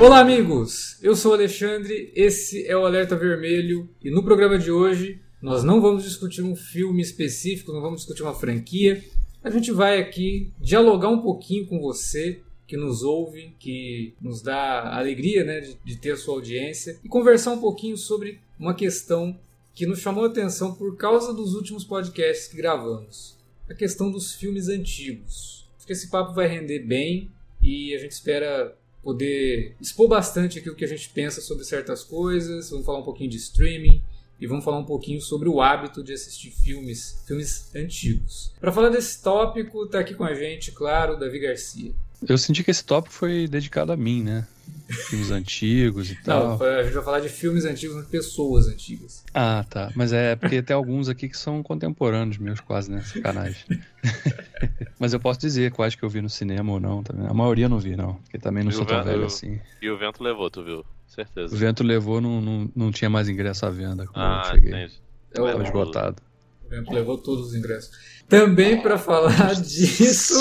Olá, amigos! Eu sou Alexandre, esse é o Alerta Vermelho e no programa de hoje nós não vamos discutir um filme específico, não vamos discutir uma franquia. A gente vai aqui dialogar um pouquinho com você que nos ouve, que nos dá alegria né, de, de ter a sua audiência e conversar um pouquinho sobre uma questão que nos chamou a atenção por causa dos últimos podcasts que gravamos: a questão dos filmes antigos. Acho que esse papo vai render bem e a gente espera poder expor bastante aqui o que a gente pensa sobre certas coisas, vamos falar um pouquinho de streaming e vamos falar um pouquinho sobre o hábito de assistir filmes, filmes antigos. Para falar desse tópico, está aqui com a gente, claro, Davi Garcia. Eu senti que esse tópico foi dedicado a mim, né? Filmes antigos e tal. Não, a gente vai falar de filmes antigos, de pessoas antigas. Ah, tá. Mas é porque tem alguns aqui que são contemporâneos meus, quase, né? Sacanagem. Mas eu posso dizer quais que eu vi no cinema ou não também. A maioria não vi, não. Porque também não e sou tão velho assim. E o vento levou, tu viu? Certeza. O vento levou, não, não, não tinha mais ingresso à venda. Quando ah, eu cheguei. entendi. Tava esgotado. O vento levou todos os ingressos. Também para falar disso.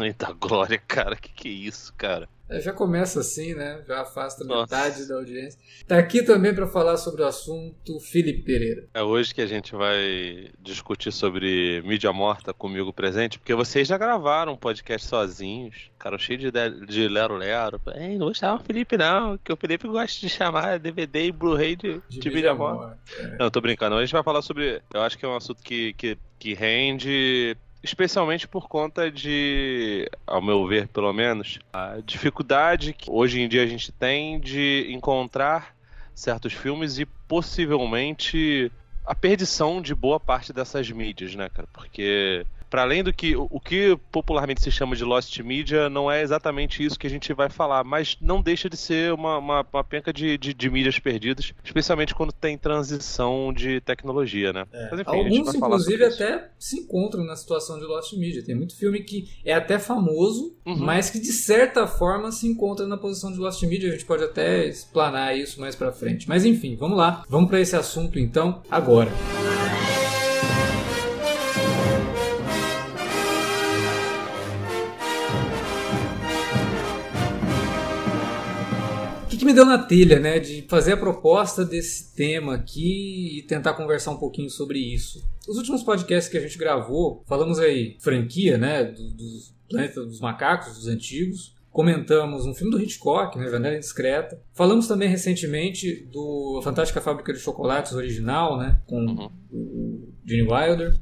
Eita glória, cara, que que é isso, cara? É, já começa assim, né? Já afasta Nossa. metade da audiência. Tá aqui também para falar sobre o assunto Felipe Pereira. É hoje que a gente vai discutir sobre mídia morta comigo presente, porque vocês já gravaram um podcast sozinhos, cara, cheio de, de lero-lero. Ei, não vou chamar o Felipe não, que o Felipe gosta de chamar DVD e Blu-ray de, de, de mídia morta. É. Não, tô brincando. A gente vai falar sobre... Eu acho que é um assunto que, que, que rende especialmente por conta de, ao meu ver, pelo menos, a dificuldade que hoje em dia a gente tem de encontrar certos filmes e possivelmente a perdição de boa parte dessas mídias, né, cara? Porque para além do que o que popularmente se chama de lost media, não é exatamente isso que a gente vai falar, mas não deixa de ser uma, uma, uma penca de, de, de, mídias perdidas, especialmente quando tem transição de tecnologia, né? É. Mas, enfim, Alguns, inclusive, até se encontram na situação de lost media. Tem muito filme que é até famoso, uhum. mas que de certa forma se encontra na posição de lost media. A gente pode até explanar isso mais para frente. Mas enfim, vamos lá. Vamos para esse assunto então agora. Música me deu na telha, né, de fazer a proposta desse tema aqui e tentar conversar um pouquinho sobre isso. Os últimos podcasts que a gente gravou, falamos aí franquia, né, do, dos Planeta dos Macacos, dos antigos. Comentamos um filme do Hitchcock, né, Janela Indiscreta. Falamos também recentemente do Fantástica Fábrica de Chocolates original, né, com uhum. o Gene Wilder.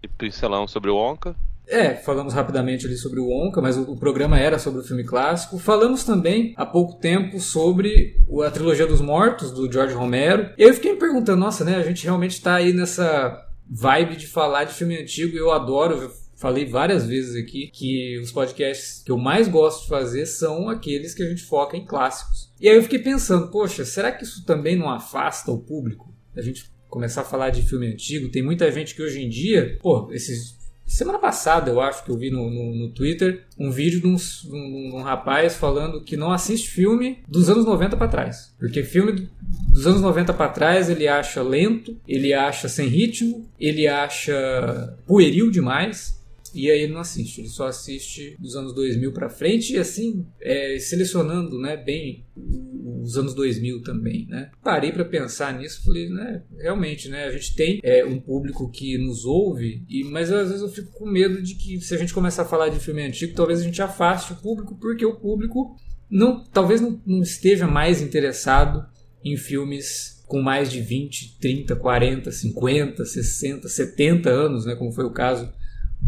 E pincelão sobre o Onca. É, falamos rapidamente ali sobre o Onca, mas o, o, programa era sobre o filme clássico. Falamos também há pouco tempo sobre a trilogia dos mortos do George Romero. E eu fiquei me perguntando, nossa, né? A gente realmente está aí nessa vibe de falar de filme antigo eu adoro. Falei várias vezes aqui que os podcasts que eu mais gosto de fazer são aqueles que a gente foca em clássicos. E aí eu fiquei pensando, poxa, será que isso também não afasta o público? A gente começar a falar de filme antigo. Tem muita gente que hoje em dia, pô, esses Semana passada, eu acho que eu vi no, no, no Twitter um vídeo de um, um, um, rapaz falando que não assiste filme dos anos 90 para trás. Porque filme dos anos 90 para trás ele acha lento, ele acha sem ritmo, ele acha pueril demais. E aí ele não assiste, ele só assiste dos anos 2000 para frente e assim, é, selecionando né, bem os anos 2000 também, né? Parei para pensar nisso, falei, né, realmente, né, a gente tem é, um público que nos ouve, e mas às vezes eu fico com medo de que se a gente começar a falar de filme antigo, talvez a gente afaste o público, porque o público não, talvez não, não esteja mais interessado em filmes com mais de 20, 30, 40, 50, 60, 70 anos, né, como foi o caso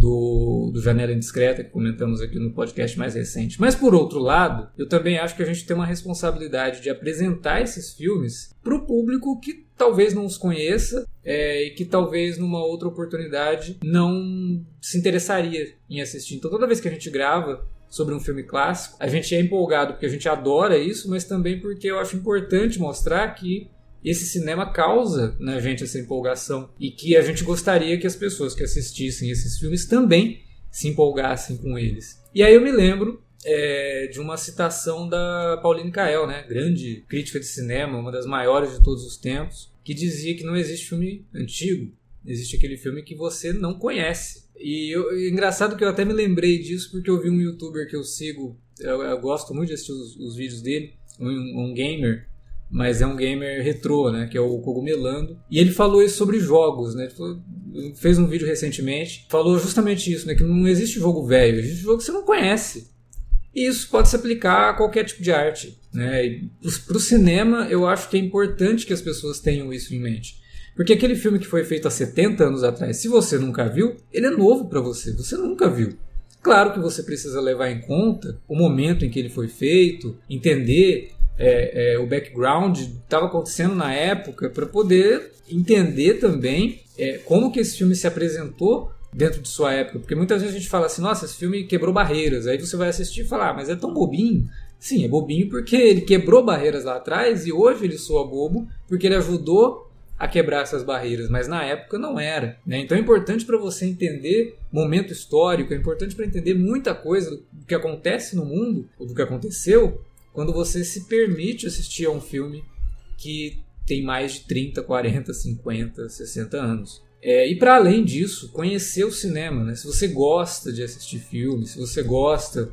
do, do Janela Indiscreta, que comentamos aqui no podcast mais recente. Mas, por outro lado, eu também acho que a gente tem uma responsabilidade de apresentar esses filmes para o público que talvez não os conheça é, e que talvez numa outra oportunidade não se interessaria em assistir. Então, toda vez que a gente grava sobre um filme clássico, a gente é empolgado porque a gente adora isso, mas também porque eu acho importante mostrar que esse cinema causa na gente essa empolgação e que a gente gostaria que as pessoas que assistissem esses filmes também se empolgassem com eles. E aí eu me lembro é, de uma citação da Pauline Kael, né, grande crítica de cinema, uma das maiores de todos os tempos, que dizia que não existe filme antigo, Existe aquele filme que você não conhece. E eu, engraçado que eu até me lembrei disso porque eu vi um youtuber que eu sigo, eu, eu gosto muito de assistir os, os vídeos dele, um, um, gamer, mas é um gamer retrô, né, que é o Cogumelando. E ele falou isso sobre jogos, né, falou, fez um vídeo recentemente, falou justamente isso, né, que não existe jogo velho, existe jogo que você não conhece. E isso pode se aplicar a qualquer tipo de arte. Né? Para o cinema, eu acho que é importante que as pessoas tenham isso em mente. Porque aquele filme que foi feito há 70 anos atrás, se você nunca viu, ele é novo para você, você nunca viu. Claro que você precisa levar em conta o momento em que ele foi feito, entender é, é, o background estava acontecendo na época, para poder entender também é, como que esse filme se apresentou dentro de sua época. Porque muitas vezes a gente fala assim, nossa, esse filme quebrou barreiras. Aí você vai assistir e falar, ah, mas é tão bobinho. Sim, é bobinho porque ele quebrou barreiras lá atrás e hoje ele soa bobo porque ele ajudou a quebrar essas barreiras, mas na época não era. Né? Então é importante para você entender momento histórico, é importante para entender muita coisa do que acontece no mundo, ou do que aconteceu, quando você se permite assistir a um filme que tem mais de 30, 40, 50, 60 anos. É, e para além disso, conhecer o cinema. Né? Se você gosta de assistir filmes, se você gosta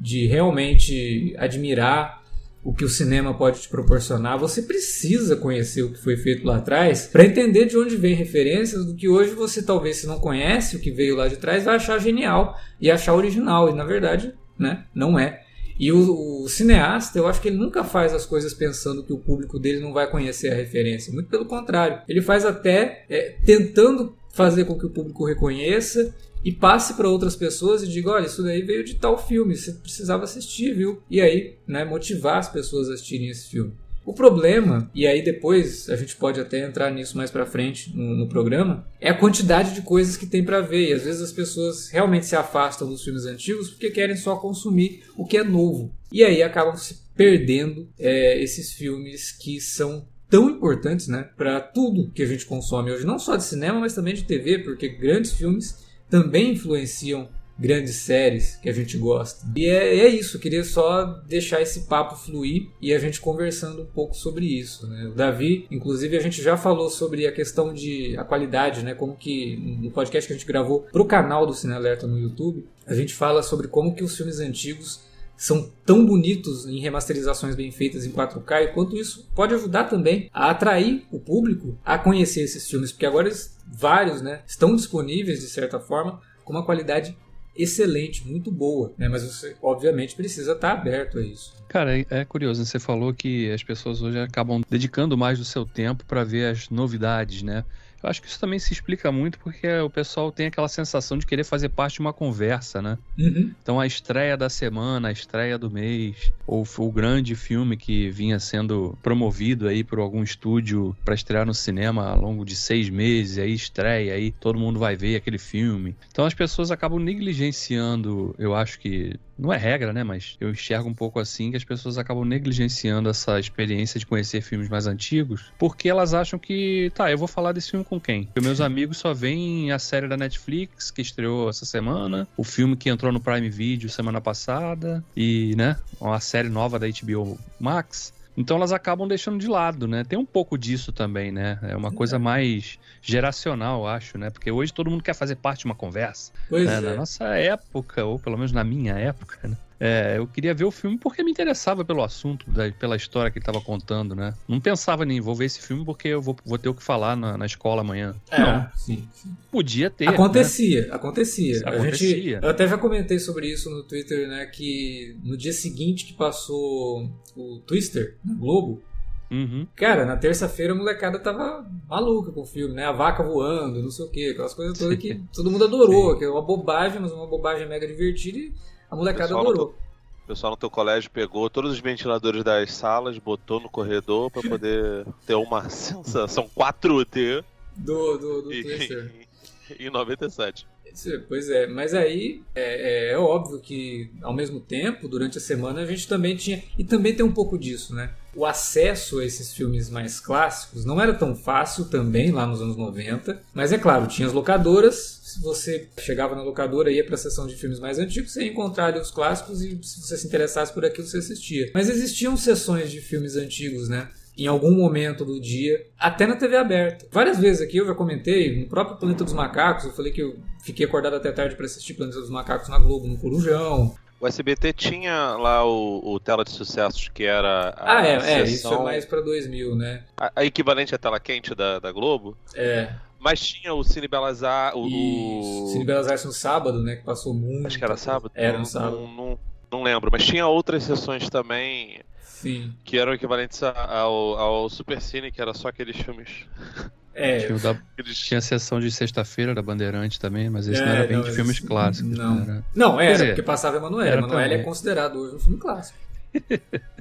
de realmente admirar o que o cinema pode te proporcionar, você precisa conhecer o que foi feito lá atrás para entender de onde vem referências do que hoje você talvez se não conhece o que veio lá de trás vai achar genial e achar original e na verdade, né, não é. E o, o, cineasta, eu acho que ele nunca faz as coisas pensando que o público dele não vai conhecer a referência. Muito pelo contrário. Ele faz até é, tentando fazer com que o público reconheça e passe para outras pessoas e diga: olha, isso daí veio de tal filme, você precisava assistir, viu? E aí, né, motivar as pessoas a assistirem esse filme. O problema, e aí depois a gente pode até entrar nisso mais para frente no, no, programa, é a quantidade de coisas que tem para ver. E às vezes as pessoas realmente se afastam dos filmes antigos porque querem só consumir o que é novo. E aí acabam se perdendo é, esses filmes que são tão importantes né, para tudo que a gente consome hoje, não só de cinema, mas também de TV, porque grandes filmes também influenciam grandes séries que a gente gosta. E é, é, isso, queria só deixar esse papo fluir e a gente conversando um pouco sobre isso. Né? O Davi, inclusive, a gente já falou sobre a questão de a qualidade, né? Como que no podcast que a gente gravou pro canal do Cine Alerta no YouTube, a gente fala sobre como que os filmes antigos são tão bonitos em remasterizações bem feitas em 4K e quanto isso pode ajudar também a atrair o público a conhecer esses filmes, porque agora vários né, estão disponíveis de certa forma com uma qualidade excelente, muito boa, né? Mas você, obviamente, precisa estar aberto a isso. Cara, é, é curioso, você falou que as pessoas hoje acabam dedicando mais do seu tempo para ver as novidades, né? Eu acho que isso também se explica muito porque o pessoal tem aquela sensação de querer fazer parte de uma conversa, né? Uhum. Então a estreia da semana, a estreia do mês, ou o grande filme que vinha sendo promovido aí por algum estúdio para estrear no cinema ao longo de seis meses, aí estreia, aí todo mundo vai ver aquele filme. Então as pessoas acabam negligenciando, eu acho que não é regra, né? Mas eu enxergo um pouco assim que as pessoas acabam negligenciando essa experiência de conhecer filmes mais antigos, porque elas acham que, tá, eu vou falar desse filme com quem? Porque meus amigos só veem a série da Netflix que estreou essa semana, o filme que entrou no Prime Video semana passada e, né, uma série nova da HBO Max. Então elas acabam deixando de lado, né? Tem um pouco disso também, né? É uma coisa mais geracional, acho, né? Porque hoje todo mundo quer fazer parte de uma conversa. Pois né? é. Na nossa época, ou pelo menos na minha época, né? É, eu queria ver o filme porque me interessava pelo assunto, da, pela história que ele estava contando, né? Não pensava em vou ver esse filme porque eu vou, vou ter o que falar na, na escola amanhã. É, Não. Sim, sim. Podia ter. Acontecia, né? acontecia. acontecia. Gente, eu até já comentei sobre isso no Twitter, né? Que no dia seguinte que passou o Twister na Globo, Uhum. Cara, na terça-feira a molecada tava maluca com o filme, né? A vaca voando, não sei o que, aquelas coisas todas que todo mundo adorou, que é uma bobagem, mas uma bobagem mega divertida e a molecada adorou. O pessoal no teu colégio pegou todos os ventiladores das salas, botou no corredor para poder ter uma sensação 4T do, do, do Twister. Em 97. Pois é, mas aí é, é, é, óbvio que ao mesmo tempo, durante a semana, a gente também tinha. E também tem um pouco disso, né? O acesso a esses filmes mais clássicos não era tão fácil também lá nos anos 90, mas é claro, tinha as locadoras. Você chegava na locadora e ia para a sessão de filmes mais antigos, você ia encontrar ali os clássicos e se você se interessasse por aquilo, você assistia. Mas existiam sessões de filmes antigos, né? em algum momento do dia, até na TV aberta. Várias vezes aqui eu já comentei, no próprio Planeta dos Macacos, eu falei que eu fiquei acordado até tarde para assistir Planeta dos Macacos na Globo, no Corujão. O SBT tinha lá o, o Tela de Sucessos, que era. A ah, é, é, sessão- isso é mais pra 2000, né? A, a equivalente à tela quente da, da Globo. É, Mas tinha o Cine Belas Artes. O, Cine Belas Artes no sábado, né? Que passou muito. Acho que era sábado? Era não, no sábado. Não, não, não lembro. Mas tinha outras sessões também Sim. que eram equivalentes ao, ao Super Cine, que era só aqueles filmes. É, da- tinha a sessão de sexta-feira da Bandeirante também, mas esse É, não era bem não, de filmes esse- clássicos. não. Era... Não, era, Quer dizer, porque passava Emanuele. era Emanuele é considerado hoje um filme clássico.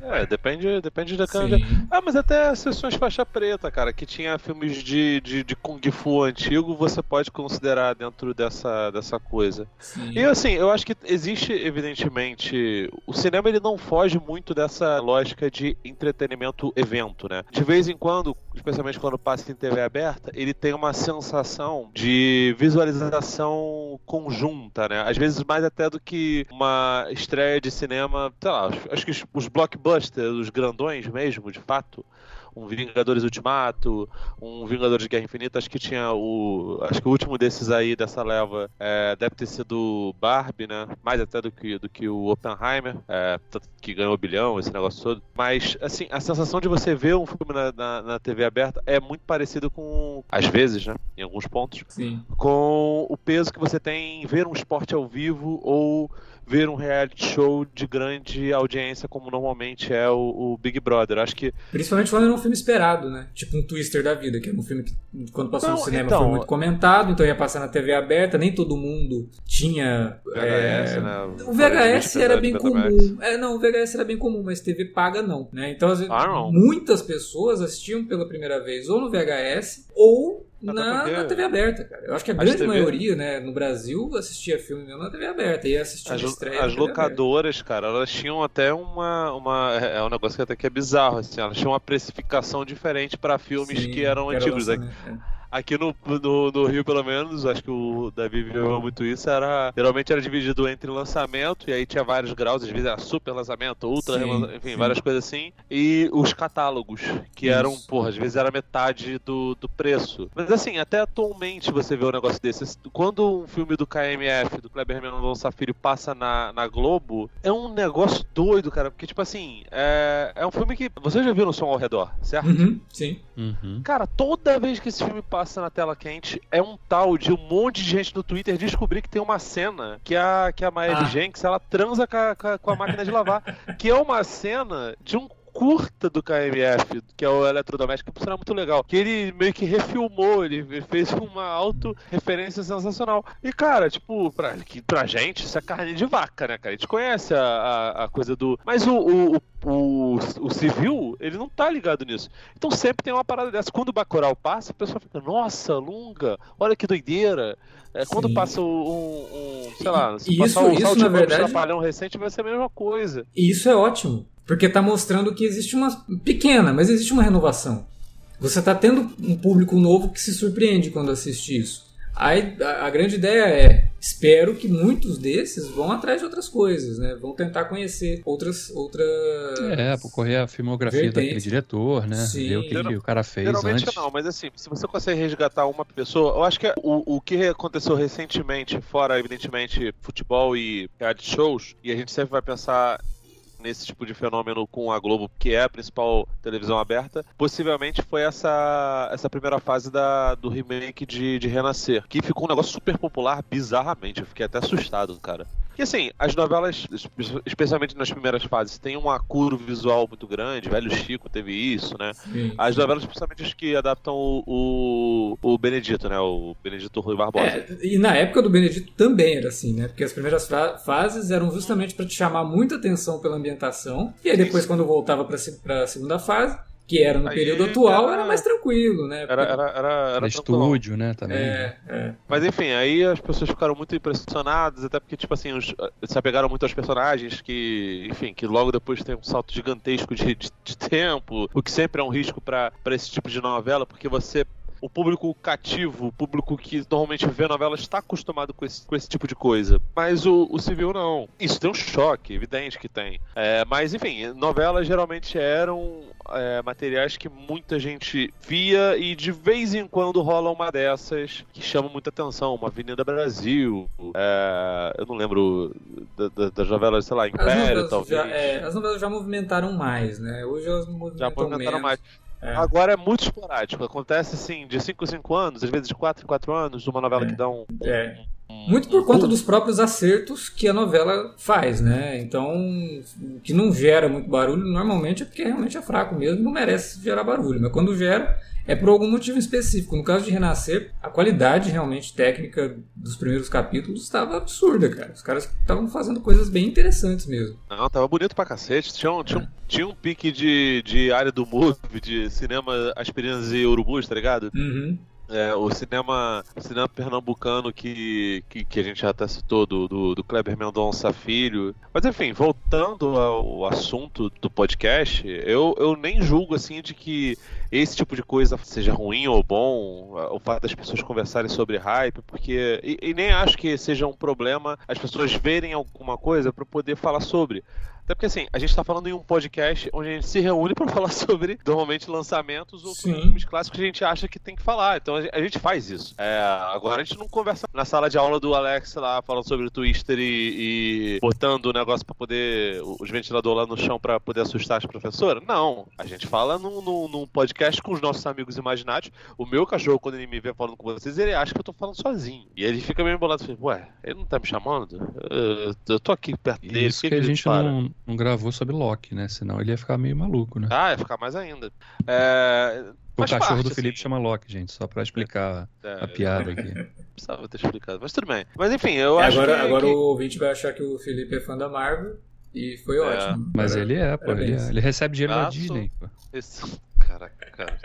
É, depende, depende da. Sim. Ah, mas até sessões faixa preta, cara, que tinha filmes de, de, de Kung Fu antigo, você pode considerar dentro dessa, dessa coisa. Sim. E assim, eu acho que existe, evidentemente, o cinema ele não foge muito dessa lógica de entretenimento evento, né? De vez em quando, especialmente quando passa em TV aberta, ele tem uma sensação de visualização conjunta, né? Às vezes mais até do que uma estreia de cinema, sei lá, acho- que os blockbusters, os grandões mesmo, de fato, um Vingadores Ultimato, um Vingadores de Guerra Infinita, acho que tinha o. Acho que o último desses aí, dessa leva, é, deve ter sido Barbie, né? Mais até do que, do que o Oppenheimer, é, que ganhou o bilhão, esse negócio todo. Mas, assim, a sensação de você ver um filme na, na, na TV aberta é muito parecido com. Às vezes, né? Em alguns pontos. Sim. Com o peso que você tem em ver um esporte ao vivo ou ver um reality show de grande audiência, como normalmente é o, o Big Brother. Acho que Principalmente quando era um filme esperado, né? Tipo um Twister da vida, que era um filme que quando passou Não, no cinema então- foi muito comentado, então ia passar na TV aberta, nem todo mundo tinha. VHS, é, né? O VHS era bem comum. É, não, o VHS era bem comum, mas TV paga não, né? Então, vezes, Ah, muitas pessoas assistiam pela primeira vez ou no VHS ou Na, na TV aberta, cara. Eu acho que a grande TV maioria, né, no Brasil, assistia filme mesmo na TV aberta. Ia assistir As, estreia as TV aberta. locadoras, cara, elas tinham até uma, uma. É um negócio que até que é bizarro, assim. Elas tinham uma precificação diferente para filmes Sim, que eram era antigos. Aqui, lançamento, é. Aqui no, no, no Rio, pelo menos, acho que o Davi viveu muito isso. Era, geralmente era dividido entre lançamento, e aí tinha vários graus, às vezes era super lançamento, ultra, Sim, enfim, sim. várias coisas assim. E os catálogos, que Isso. eram, porra, às vezes era metade do, do preço. Mas assim, até atualmente você vê um negócio desse. Quando um filme do KMF, do Kleber Mendonça Filho, passa na, na Globo, é um negócio doido, cara. Porque, tipo assim, é, é um filme que. Vocês já viram o som ao redor, certo? Uhum, sim. Uhum. Cara, toda vez que esse filme passa na tela quente, é um tal de um monte de gente no Twitter descobrir que tem uma cena que a, que a Maia Ah. Jenks, ela transa com a- com a máquina de lavar. que é uma cena de um curta do KMF, que é o eletrodoméstico, que é muito legal. Que ele meio que refilmou, ele fez uma auto-referência sensacional. E, cara, tipo, pra, que, pra gente, isso é carne de vaca, né, cara? A gente conhece a, a, a coisa do. Mas o, o, o, o, o civil, ele não tá ligado nisso. Então sempre tem uma parada dessa. Quando o Bacurau passa, a pessoa fica, nossa, Lunga, olha que doideira. É, quando Sim. passa um, um, sei lá, se Isso- passar o isso, na verdade- Trapalhão recente, vai ser a mesma coisa. E isso é ótimo, porque está mostrando que existe uma pequena, mas existe uma renovação. Você está tendo um público novo que se surpreende quando assiste isso. Aí, a, a grande ideia é, espero que muitos desses vão atrás de outras coisas, né? Vão tentar conhecer outras outras É, por correr a filmografia Vertentes. daquele diretor, né? Sim. Ver o que, que o cara fez Geralmente antes. não, mas assim, se você consegue resgatar uma pessoa, eu acho que o, o que aconteceu recentemente, fora evidentemente futebol e reality shows, e a gente sempre vai pensar nesse tipo de fenômeno com a Globo, que é a principal televisão aberta, possivelmente foi essa, essa primeira fase da, do remake de, de Renascer, que ficou um negócio super popular, bizarramente, eu fiquei até assustado, cara. E assim, as novelas, espe- especialmente nas primeiras fases, tem um acuro visual muito grande, Velho Chico teve isso, né? Sim. As novelas, principalmente as que adaptam o, o, o Benedito, né? O Benedito Rui Barbosa. É, e na época do Benedito também era assim, né? Porque as primeiras fa- fases eram justamente para te chamar muita atenção pela ambientação. E aí depois, quando voltava para a segunda fase, que era no Aí período atual, era- era mais tranquilo, né? Era, era, era, era estúdio, né? Também. É, é. Mas enfim, aí as pessoas ficaram muito impressionadas, até porque, tipo assim, os, se apegaram muito aos personagens que, enfim, que logo depois tem um salto gigantesco de, de, de tempo, o que sempre é um risco pra esse tipo de novela, porque você o público cativo, o público que normalmente vê novela, está acostumado com esse, com esse tipo de coisa. Mas o, o civil não. Isso tem um choque, evidente que tem. É, mas, enfim, novelas geralmente eram é, materiais que muita gente via e de vez em quando rola uma dessas que chama muita atenção. Uma Avenida Brasil, é, eu não lembro da, da, das novelas, sei lá, Império, talvez. Já, é, as novelas já movimentaram mais, né? Hoje elas movimentam já movimentaram menos. mais. É. Agora é muito esporádico. Acontece assim, de 5 em 5 anos, às vezes de 4 em 4 anos, uma novela é. que dá um, é. Muito por conta dos próprios acertos que a novela faz, né? Então, o que não gera muito barulho normalmente é porque realmente é fraco mesmo, não merece gerar barulho. Mas quando gera, é por algum motivo específico. No caso de Renascer, a qualidade realmente técnica dos primeiros capítulos estava absurda, cara. Os caras estavam fazendo coisas bem interessantes mesmo. Não, tava bonito pra cacete. Tinha um, tinha um, tinha um pique de, de área do movie, de cinema aspirinas e urubus, tá ligado? Uhum. É, o cinema, o cinema pernambucano que, que, que, a gente já até citou, do, do, do, Kleber Mendonça Filho. Mas enfim, voltando ao assunto do podcast, eu, eu nem julgo assim de que esse tipo de coisa seja ruim ou bom, o fato das pessoas conversarem sobre hype, porque. E, e nem acho que seja um problema as pessoas verem alguma coisa para poder falar sobre. Até porque assim, a gente tá falando em um podcast onde a gente se reúne para falar sobre, normalmente, lançamentos ou filmes clássicos que a gente acha que tem que falar. Então a gente faz isso. É, agora a gente não conversa na sala de aula do Alex lá, falando sobre o Twister e, e botando o negócio para poder. os ventiladores lá no chão para poder assustar as professoras. Não. A gente fala num, num, num, podcast com os nossos amigos imaginários. O meu cachorro, quando ele me vê falando com vocês, ele acha que eu tô falando sozinho. E ele fica meio embolado assim, ué, ele não tá me chamando? Eu, eu tô aqui perto dele. Isso que, que a gente não não gravou sobre Loki, né? Senão ele ia ficar meio maluco, né? Ah, ia ficar mais ainda. É... O cachorro parte, do Felipe assim. chama Loki, gente, só pra explicar é, a piada aqui. Precisava ter explicado, mas tudo bem. Mas enfim, eu é, acho agora, que. Agora que... o ouvinte vai achar que o Felipe é fã da Marvel e foi é. ótimo. Mas ele é, pô. Ele, é. ele, recebe dinheiro ah, da Disney, pô. Isso... Caraca, cara.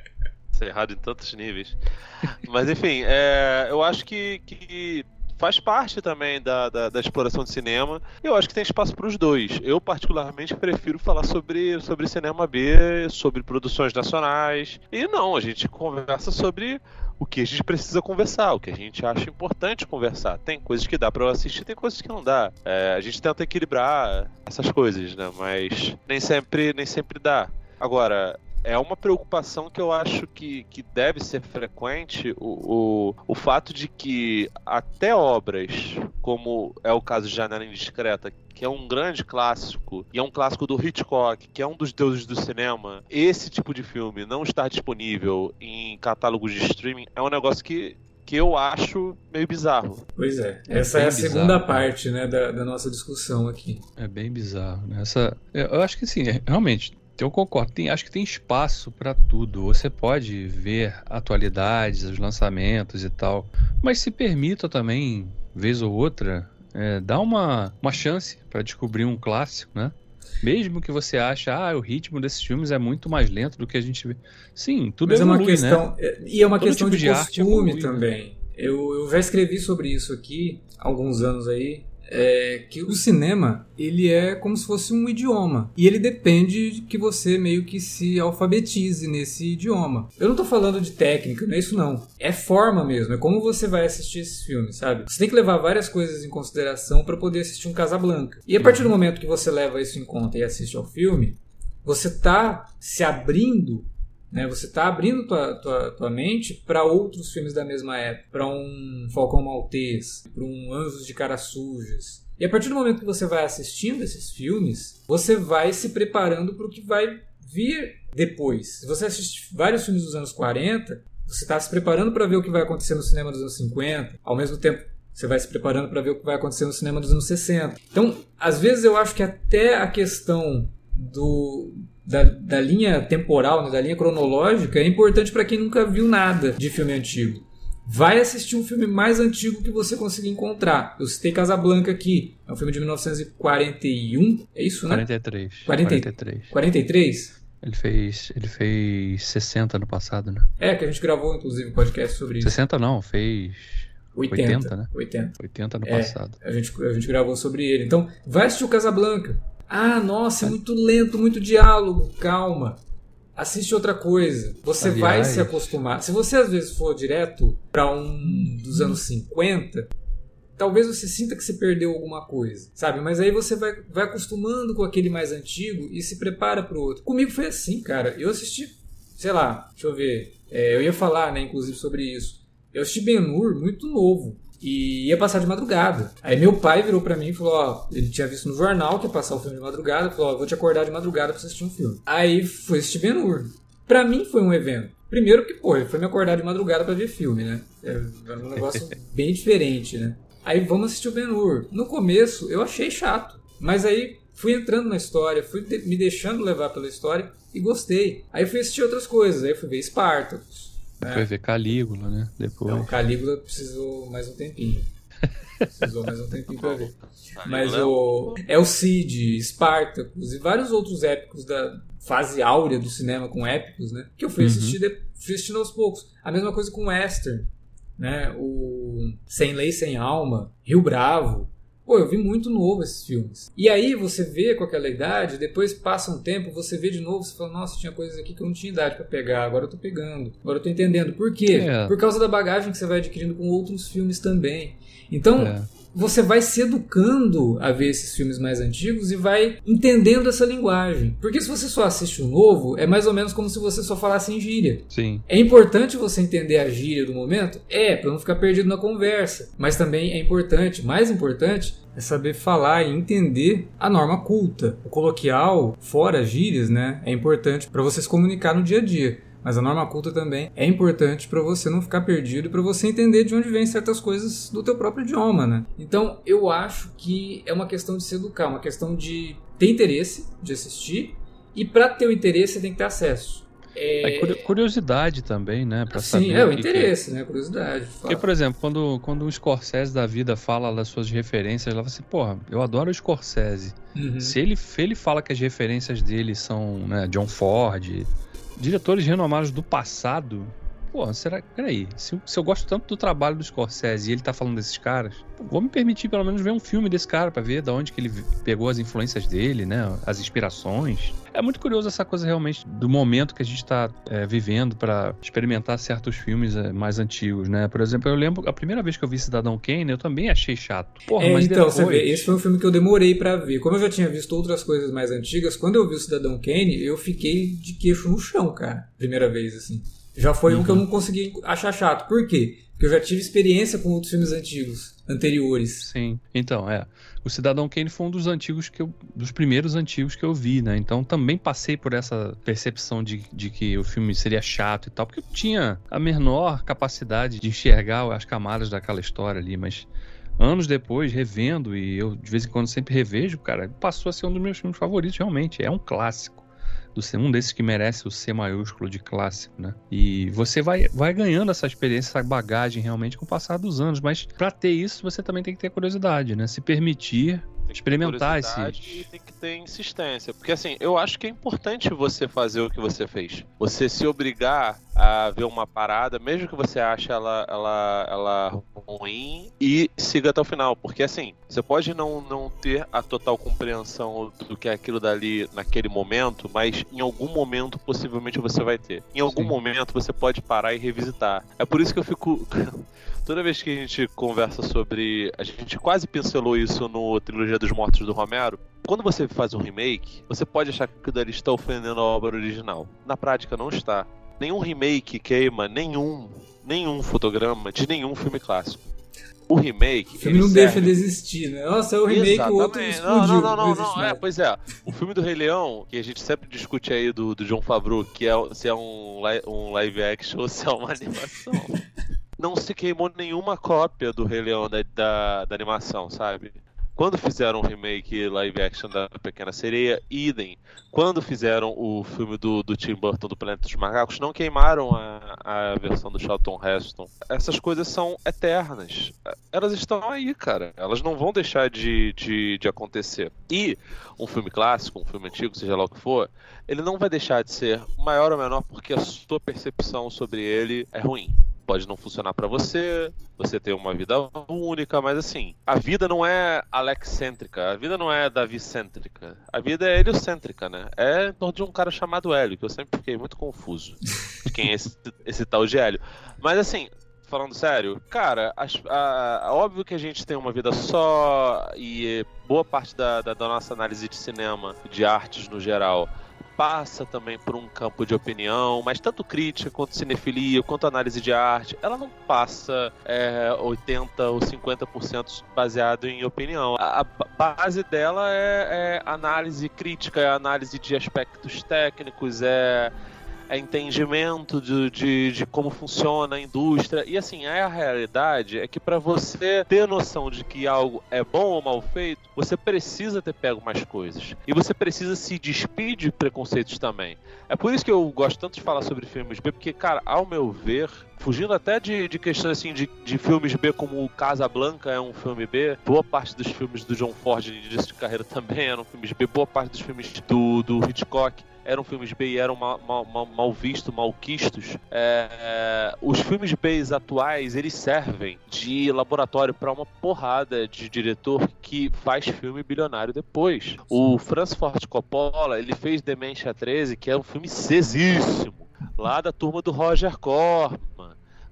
Isso é errado em tantos níveis. mas enfim, é... eu acho que. que faz parte também da, da, da, exploração de cinema. Eu acho que tem espaço para os dois. Eu, particularmente, prefiro falar sobre, sobre cinema B, sobre produções nacionais. E não, a gente conversa sobre o que a gente precisa conversar, o que a gente acha importante conversar. Tem coisas que dá para eu assistir, tem coisas que não dá. É, a gente tenta equilibrar essas coisas, né? Mas nem sempre, nem sempre dá. Agora, é uma preocupação que eu acho que, que deve ser frequente o, o, o fato de que até obras, como é o caso de Janela Indiscreta, que é um grande clássico, e é um clássico do Hitchcock, que é um dos deuses do cinema, esse tipo de filme não estar disponível em catálogos de streaming é um negócio que que eu acho meio bizarro. Pois é, essa é, é a bizarro, segunda parte né, da, da, nossa discussão aqui. É bem bizarro. Né? Essa, eu acho que sim, é, realmente, eu concordo. Tem, acho que tem espaço para tudo. Você pode ver atualidades, os lançamentos e tal. Mas se permita também, vez ou outra, é, dar uma, uma chance para descobrir um clássico, né? Mesmo que você ache, ah, o ritmo desses filmes é muito mais lento do que a gente vê. Sim, tudo Mas evolui, é uma questão, né? E é uma Todo questão tipo de, de costume também. Eu, eu já escrevi sobre isso aqui há alguns anos aí é que o cinema ele é como se fosse um idioma e ele depende de que você meio que se alfabetize nesse idioma. Eu não tô falando de técnica, não é isso não. É forma mesmo, é como você vai assistir esses filmes, sabe? Você tem que levar várias coisas em consideração para poder assistir um Casablanca. E a partir do momento que você leva isso em conta e assiste ao filme, você tá se abrindo né? Você está abrindo tua, tua, tua mente para outros filmes da mesma época, para um Falcão Maltês, para um Anjos de Caras Sujas. E a partir do momento que você vai assistindo esses filmes, você vai se preparando para o que vai vir depois. Se você assiste vários filmes dos anos 40, você está se preparando para ver o que vai acontecer no cinema dos anos 50, ao mesmo tempo você vai se preparando para ver o que vai acontecer no cinema dos anos 60. Então, às vezes eu acho que até a questão do, da, da linha temporal, né, da linha cronológica, é importante para quem nunca viu nada de filme antigo. Vai assistir um filme mais antigo que você conseguir encontrar. Eu citei Casablanca aqui. É um filme de 1941. É isso, né? 43. 40, 43. 43? Ele fez, ele fez 60 no passado, né? É, que a gente gravou, inclusive, um podcast sobre isso. 60 não, fez 80, 80 né? 80. 80 no é, passado. A gente, a gente gravou sobre ele. Então, vai assistir o Casablanca. Ah, nossa, é muito lento, muito diálogo. Calma. assiste outra coisa. Você Aliás. vai se acostumar. Se você às vezes for direto para um dos anos 50, talvez você sinta que você perdeu alguma coisa, sabe? Mas aí você vai, vai acostumando com aquele mais antigo e se prepara para o outro. Comigo foi assim, cara. Eu assisti, sei lá, deixa eu ver. É, eu ia falar, né, inclusive, sobre isso. Eu assisti Ben-Hur muito novo. E ia passar de madrugada. Aí meu pai virou pra mim e falou: Ó, ele tinha visto no jornal que ia passar o filme de madrugada. Falou: Ó, vou te acordar de madrugada pra você assistir um filme. Aí foi assistir Ben-Hur. Pra mim foi um evento. Primeiro que, pô, ele foi me acordar de madrugada pra ver filme, né? É um negócio bem diferente, né? Aí vamos assistir o Ben-Hur. No começo eu achei chato, mas aí fui entrando na história, fui me deixando levar pela história e gostei. Aí fui assistir outras coisas, aí fui ver Spartacus. Né? Foi ver Calígula, né? Depois. Não, Calígula precisou mais um tempinho. Precisou mais um tempinho pra ver. Mas o é o Cid, Spartacus e vários outros épicos da fase áurea do cinema com épicos, né? Que eu fui Uhum. assistir, de- fui assistindo aos poucos. A mesma coisa com o Western, né? O Sem Lei Sem Alma, Rio Bravo. Pô, eu vi muito novo esses filmes. E aí você vê com aquela idade, depois passa um tempo, você vê de novo, você fala, nossa, tinha coisas aqui que eu não tinha idade pra pegar, agora eu tô pegando. Agora eu tô entendendo. Por quê? É. Por causa da bagagem que você vai adquirindo com outros filmes também. Então, É. você vai se educando a ver esses filmes mais antigos e vai entendendo essa linguagem. Porque se você só assiste o novo, é mais ou menos como se você só falasse em gíria. Sim. É importante você entender a gíria do momento? É, para não ficar perdido na conversa. Mas também é importante, mais importante, é saber falar e entender a norma culta. O coloquial, fora as gírias, né, é importante para você se comunicar no dia a dia. Mas a norma culta também é importante para você não ficar perdido e para você entender de onde vem certas coisas do teu próprio idioma, né? Então, eu acho que é uma questão de se educar, uma questão de ter interesse de assistir e para ter o interesse você tem que ter acesso. É curio- curiosidade também, né? Pra Sim, saber é o que que- interesse, né? Curiosidade. Porque, por exemplo, quando, quando um Scorsese da vida fala das suas referências, ela fala assim, porra, eu adoro o Scorsese. Uhum. Se ele, se ele fala que as referências dele são né, John Ford, diretores renomados do passado, pô, será Peraí, se, eu- se eu gosto tanto do trabalho do Scorsese e ele tá falando desses caras, vou me permitir pelo menos ver um filme desse cara pra ver da onde que ele pegou as influências dele, né? As inspirações. É muito curioso essa coisa realmente do momento que a gente tá é, vivendo pra experimentar certos filmes é, mais antigos, né? Por exemplo, eu lembro a primeira vez que eu vi Cidadão Kane, eu também achei chato. Porra, É, mas então, depois... você vê, esse foi um filme que eu demorei pra ver. Como eu já tinha visto outras coisas mais antigas, quando eu vi o Cidadão Kane, eu fiquei de queixo no chão, cara. Primeira vez, assim. Já foi um que eu Uhum. não consegui achar chato. Por quê? Porque eu já tive experiência com outros filmes antigos, anteriores. Sim, então, é. O Cidadão Kane foi um dos antigos que eu. dos primeiros antigos que eu vi, né? Então também passei por essa percepção de, de que o filme seria chato e tal, porque eu tinha a menor capacidade de enxergar as camadas daquela história ali, mas. Anos depois, revendo, e eu de vez em quando sempre revejo, cara, passou a ser um dos meus filmes favoritos, realmente. É um clássico. Do ser um desses que merece o C maiúsculo de clássico, né? E você vai, vai ganhando essa experiência, essa bagagem realmente com o passar dos anos. Mas pra ter isso, você também tem que ter curiosidade, né? Se permitir experimentar esse- tem que ter insistência. Porque assim, eu acho que é importante você fazer o que você fez. Você se obrigar a ver uma parada, mesmo que você ache ela, ela, ela ruim, e siga até o final. Porque assim, você pode não, não ter a total compreensão do que é aquilo dali naquele momento, mas em algum momento possivelmente você vai ter. Em algum Sim. momento você pode parar e revisitar. É por isso que eu fico. Toda vez que a gente conversa sobre. A gente quase pincelou isso no Trilogia dos Mortos do Romero. Quando você faz um remake, você pode achar que aquilo dali está ofendendo a obra original. Na prática, não está. Nenhum remake queima nenhum, nenhum fotograma de nenhum filme clássico. O remake. O filme não serve- deixa de existir, né? Nossa, é o remake, o outro Exatamente. explodiu. Não, não, não, não, não. É, pois é. O filme do Rei Leão, que a gente sempre discute aí do, do John Favreau, que é se é um, li- um live action ou se é uma animação. não se queimou nenhuma cópia do Rei Leão da, da, da animação, sabe? Quando fizeram o remake live action da Pequena Sereia, idem. Quando fizeram o filme do, do Tim Burton do Planeta dos Macacos, não queimaram a, a versão do Charlton Heston. Essas coisas são eternas. Elas estão aí, cara. Elas não vão deixar de, de, de acontecer. E um filme clássico, um filme antigo, seja lá o que for, ele não vai deixar de ser maior ou menor porque a sua percepção sobre ele é ruim. Pode não funcionar para você, você tem uma vida única, mas assim, a vida não é Alex-cêntrica, a vida não é Davi-cêntrica, a vida é heliocêntrica, né? É em torno de um cara chamado Hélio, que eu sempre fiquei muito confuso de quem é esse, esse tal de Hélio. Mas assim, falando sério, cara, a, a, óbvio que a gente tem uma vida só e boa parte da, da, da nossa análise de cinema, de artes no geral, passa também por um campo de opinião, mas tanto crítica quanto cinefilia, quanto análise de arte, ela não passa é, 80 ou 50% baseado em opinião. A, a base dela é, é análise crítica, é análise de aspectos técnicos, é é entendimento de, de, de, como funciona a indústria. E assim, a realidade é que para você ter noção de que algo é bom ou mal feito, você precisa ter pego mais coisas. E você precisa se despir de preconceitos também. É por isso que eu gosto tanto de falar sobre filmes B, porque, cara, ao meu ver, fugindo até de, de questões assim de, de filmes B como Casa Blanca é um filme B, boa parte dos filmes do John Ford de início de carreira também eram filmes B, boa parte dos filmes do, do Hitchcock eram filmes B e eram mal, mal, mal, mal vistos, mal quistos, é, é, os filmes B atuais eles servem de laboratório para uma porrada de diretor que faz filme bilionário depois. O Francis Ford Coppola ele fez Dementia 13, que é um filme cesíssimo, lá da turma do Roger Corman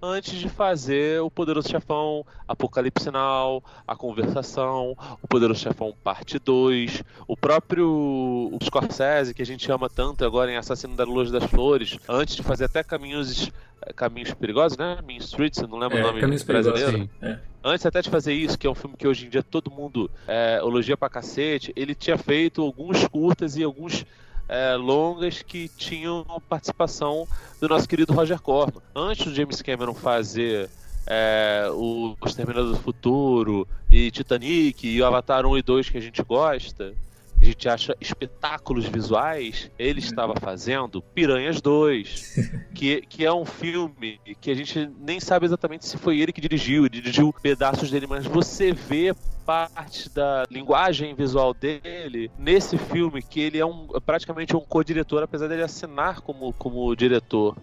antes de fazer o Poderoso Chefão Apocalipse Now, A Conversação, o Poderoso Chefão Parte 2, o próprio o Scorsese, que a gente ama tanto agora em Assassino da Luz das Flores, antes de fazer até Caminhos eh, Caminhos Perigosos, né? Mean Streets, não lembro é, o nome Caminhos brasileiro. É. Antes até de fazer isso, que é um filme que hoje em dia todo mundo é, elogia pra cacete, ele tinha feito alguns curtas e alguns é, longas que tinham participação do nosso querido Roger Corman. Antes do James Cameron fazer é, o Exterminador do Futuro e Titanic e o Avatar 1 e 2 que a gente gosta, gente acha espetáculos visuais, ele estava fazendo Piranhas 2, que, que é um filme que a gente nem sabe exatamente se foi ele que dirigiu, ele dirigiu pedaços dele, mas você vê parte da linguagem visual dele nesse filme, que ele é um, praticamente um co-diretor, apesar dele assinar como, como diretor.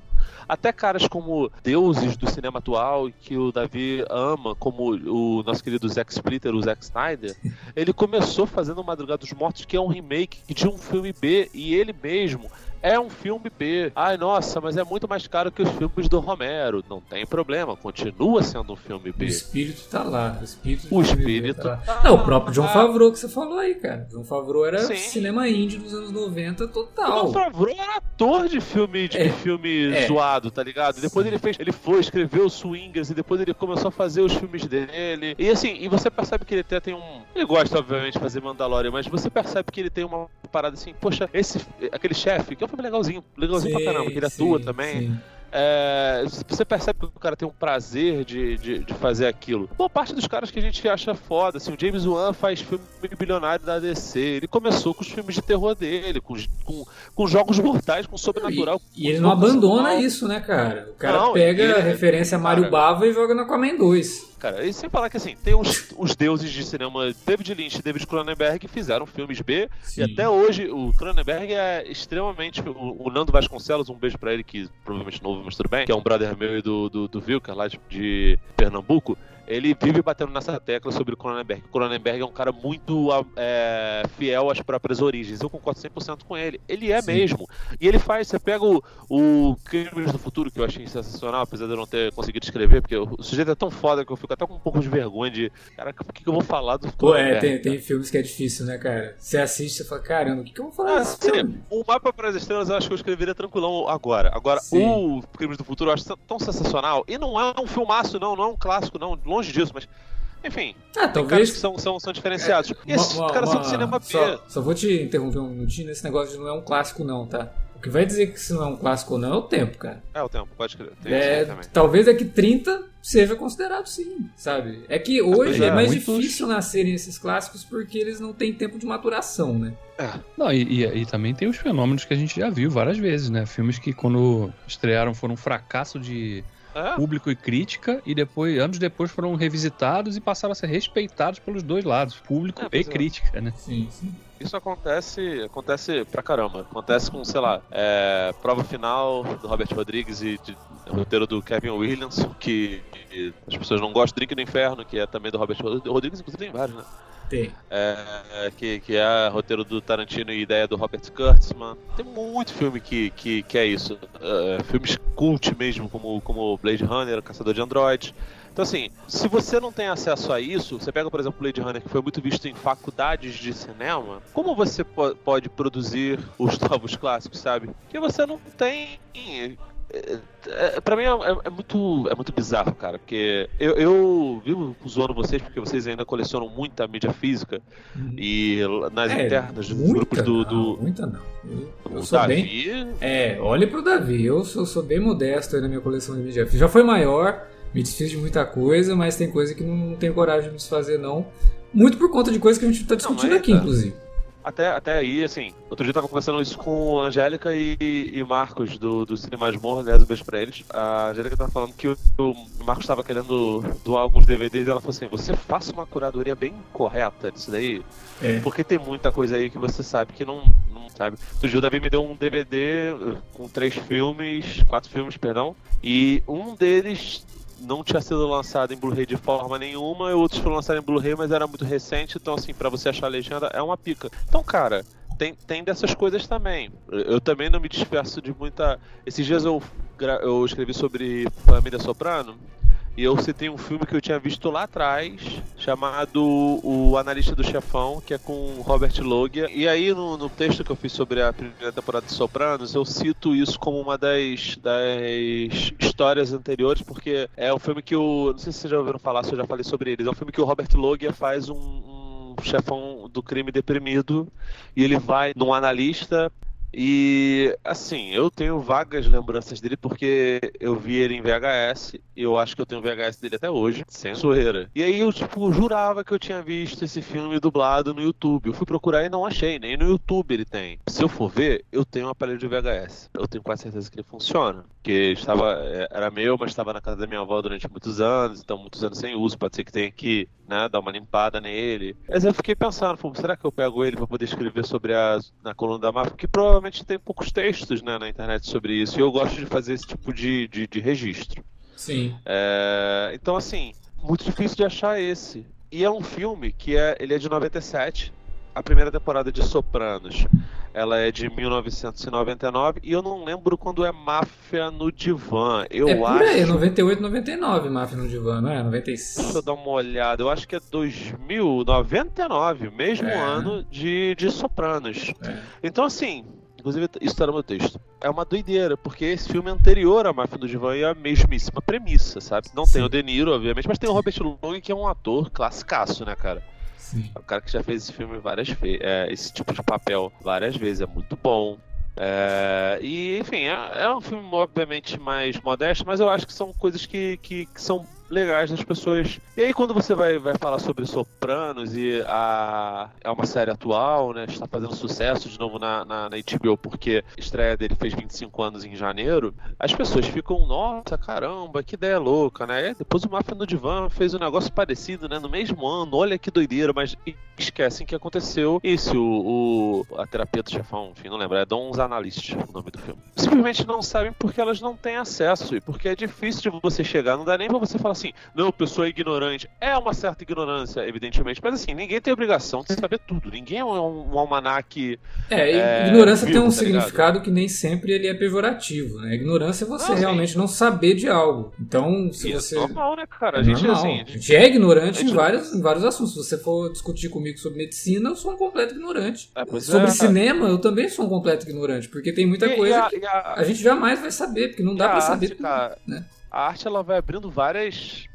Até caras como deuses do cinema atual, que o Davi ama, como o nosso querido Zack Splitter, o Zack Snyder, ele começou fazendo Madrugada dos Mortos, que é um remake de um filme B, e ele mesmo é um filme B. Ai, nossa, mas é muito mais caro que os filmes do Romero. Não tem problema, continua sendo um filme B. O espírito tá lá. O espírito, o espírito tá, tá Não, o próprio John Favreau que você falou aí, cara. John Favreau era Sim. cinema indie dos anos 90 total. O John Favreau era ator de filme, de é, filme é. zoado, tá ligado? Depois Sim. ele fez, ele foi, escreveu Swingers e depois ele começou a fazer os filmes dele. E assim, e você percebe que ele até tem um. Ele gosta, obviamente, de fazer Mandalorian, mas você percebe que ele tem uma parada assim, poxa, esse. aquele chefe, que é filme legalzinho, legalzinho sim, pra caramba, que ele atua sim, também. Sim. É, você percebe que o cara tem um prazer de, de, de, fazer aquilo. Boa parte dos caras que a gente acha foda, assim, o James Wan faz filme bilionário da DC. Ele começou com os filmes de terror dele, com, com, com jogos mortais, com sobrenatural. E, com e ele não abandona isso, né, cara? O cara não, pega ele, a referência a Mario cara, Bava e joga no Aquaman 2 cara. E sem falar que assim, tem os, os deuses de cinema David Lynch e David Cronenberg que fizeram filmes B. Sim. E até hoje o Cronenberg é extremamente. O, o Nando Vasconcelos, um beijo para ele, que provavelmente não ouve, mas tudo bem, que é um brother meu e do, do, do Vilker, lá de, de Pernambuco ele vive batendo nessa tecla sobre o Cronenberg. O Cronenberg é um cara muito é, fiel às próprias origens. Eu concordo 100% com ele. Ele é Sim. mesmo. E ele faz, você pega o, o Crimes do Futuro, que eu achei sensacional, apesar de eu não ter conseguido escrever, porque o sujeito é tão foda que eu fico até com um pouco de vergonha de, cara, o que, que eu vou falar do Pô, é, tem, tem filmes que é difícil, né, cara? Você assiste e fala, caramba, o que, que eu vou falar ah, desse filme? O Mapa para as Estrelas eu acho que eu escreveria tranquilão agora. Agora, Sim. o Crimes do Futuro eu acho tão sensacional. E não é um filmaço, não, não é um clássico, não longe disso, mas. Enfim, ah, talvez que são, são, são diferenciados. É, e esses uma, caras uma, são de cinema B. Só, só, vou te interromper um minutinho nesse negócio de não é um clássico, não, tá? O que vai dizer que se não é um clássico ou não é o tempo, cara. É o tempo, pode crer. É, talvez daqui 30 seja considerado sim, sabe? É que hoje é, é mais difícil nascerem esses clássicos porque eles não têm tempo de maturação, né? É. Não, e, e, e, também tem os fenômenos que a gente já viu várias vezes, né? Filmes que quando estrearam foram um fracasso de é? público e crítica, e depois, anos depois, foram revisitados e passaram a ser respeitados pelos dois lados, público é, e é. crítica, né? Sim, sim. Isso acontece, acontece pra caramba. Acontece com, sei lá, é, prova final do Robert Rodrigues e de, roteiro do Kevin Williams, que, que, as pessoas não gostam, Drink do Inferno, que é também do Robert Rodrigues, inclusive tem vários, né? É, que, que é roteiro do Tarantino e ideia do Robert Kurtzman. Tem muito filme que, que, que é isso. Uh, filmes cult mesmo, como, como Blade Runner, Caçador de Android. Então, assim, se você não tem acesso a isso, você pega, por exemplo, Blade Runner, que foi muito visto em faculdades de cinema, como você po pode produzir os novos clássicos, sabe? Porque você não tem é, é, pra mim é, é, é, muito, é muito bizarro, cara, porque eu, eu vivo zoando vocês porque vocês ainda colecionam muita mídia física uhum. e nas é, internas dos grupos do, do. Não, muita não. Eu, eu sou Davi... bem. É, olhe pro Davi, eu sou, sou bem modesto aí na minha coleção de mídia física. Já foi maior, me desfiz de muita coisa, mas tem coisa que não, não tenho coragem de desfazer, não. Muito por conta de coisas que a gente tá discutindo não, aqui, tá. inclusive. Até, até aí, assim, outro dia eu tava conversando isso com a Angélica e, e Marcos do, do Cine Masmorra, aliás, um beijo pra eles. A Angélica tava falando que o, o Marcos tava querendo doar alguns DVDs e ela falou assim: você faça uma curadoria bem correta disso daí, é. porque tem muita coisa aí que você sabe que não, não sabe. Outro dia o Davi me deu um DVD com três filmes, quatro filmes, perdão, e um deles não tinha sido lançado em Blu-ray de forma nenhuma, e outros foram lançados em Blu-ray, mas era muito recente, então assim, para você achar a legenda é uma pica. Então, cara, tem, tem dessas coisas também. Eu também não me disperso de muita. Esses dias eu, eu escrevi sobre Família Soprano, e eu citei um filme que eu tinha visto lá atrás, chamado O Analista do Chefão, que é com Robert Loggia. E aí, no, no, texto que eu fiz sobre a primeira temporada de Sopranos, eu cito isso como uma das, das histórias anteriores, porque é um filme que o. Não sei se vocês já ouviram falar, se eu já falei sobre ele. É um filme que o Robert Loggia faz um, um chefão do crime deprimido e ele vai num analista e assim, eu tenho vagas lembranças dele porque eu vi ele em VHS e eu acho que eu tenho VHS dele até hoje, sem zoeira. E aí eu, tipo, jurava que eu tinha visto esse filme dublado no YouTube. Eu fui procurar e não achei, nem no YouTube ele tem. Se eu for ver, eu tenho um aparelho de VHS. Eu tenho quase certeza que ele funciona. Porque estava, é, era meu, mas estava na casa da minha avó durante muitos anos, então muitos anos sem uso. Pode ser que tenha que né, dar uma limpada nele. Mas eu fiquei pensando, será que eu pego ele para poder escrever sobre a na coluna da máfia? Porque provavelmente tem poucos textos né, na internet sobre isso. E eu gosto de fazer esse tipo de, de, de registro. Sim. É, então, assim, muito difícil de achar esse. E é um filme que é, ele é de 97. A primeira temporada de Sopranos ela é de 1999 e eu não lembro quando é Máfia no Divã. Eu é por acho. Aí, 98, 99 Máfia no Divã, não é? 96. Deixa eu dar uma olhada. Eu acho que é 2099, mesmo é. ano de, de Sopranos. É. Então, assim, Inclusive, isso está no meu texto. É uma doideira, porque esse filme é anterior à Máfia do Divã e é a mesmíssima premissa, sabe? Não Sim. tem o De Niro, obviamente, mas tem o Robert Long, que é um ator classicaço, né, cara? Sim. É um cara que já fez esse filme várias vezes, é, esse tipo de papel várias vezes, é muito bom. É, e, enfim, é, é, um filme obviamente mais modesto, mas eu acho que são coisas que, que, que são legais das pessoas. E aí quando você vai, vai falar sobre Sopranos e a é uma série atual, né? Está fazendo sucesso de novo na, na, na HBO porque a estreia dele fez 25 anos em janeiro, as pessoas ficam, nossa, caramba, que ideia louca, né? E depois o Máfia no Divã fez um negócio parecido, né? No mesmo ano, olha que doideira, mas esquecem que aconteceu isso, o, o a terapia do chefão, enfim, não lembro, é Dons Analyst o nome do filme. Simplesmente não sabem porque elas não têm acesso e porque é difícil de você chegar, não dá nem pra você falar assim, não, pessoa é ignorante. É uma certa ignorância, evidentemente, mas assim, ninguém tem obrigação de saber tudo. Ninguém é um, um almanac. É, é ignorância vivo, tem um tá significado que nem sempre ele é pejorativo, né? Ignorância é você não, realmente não saber de algo. Então, se e é você. É normal, né, cara? É a, gente, assim, a gente é ignorante gente... em, vários, em vários assuntos. Se você for discutir comigo sobre medicina, eu sou um completo ignorante. É, sobre é, cinema, eu também sou um completo ignorante, porque tem muita e, coisa e a, que a... a... gente jamais vai saber, porque não dá para saber tudo, né? A arte ela vai abrindo várias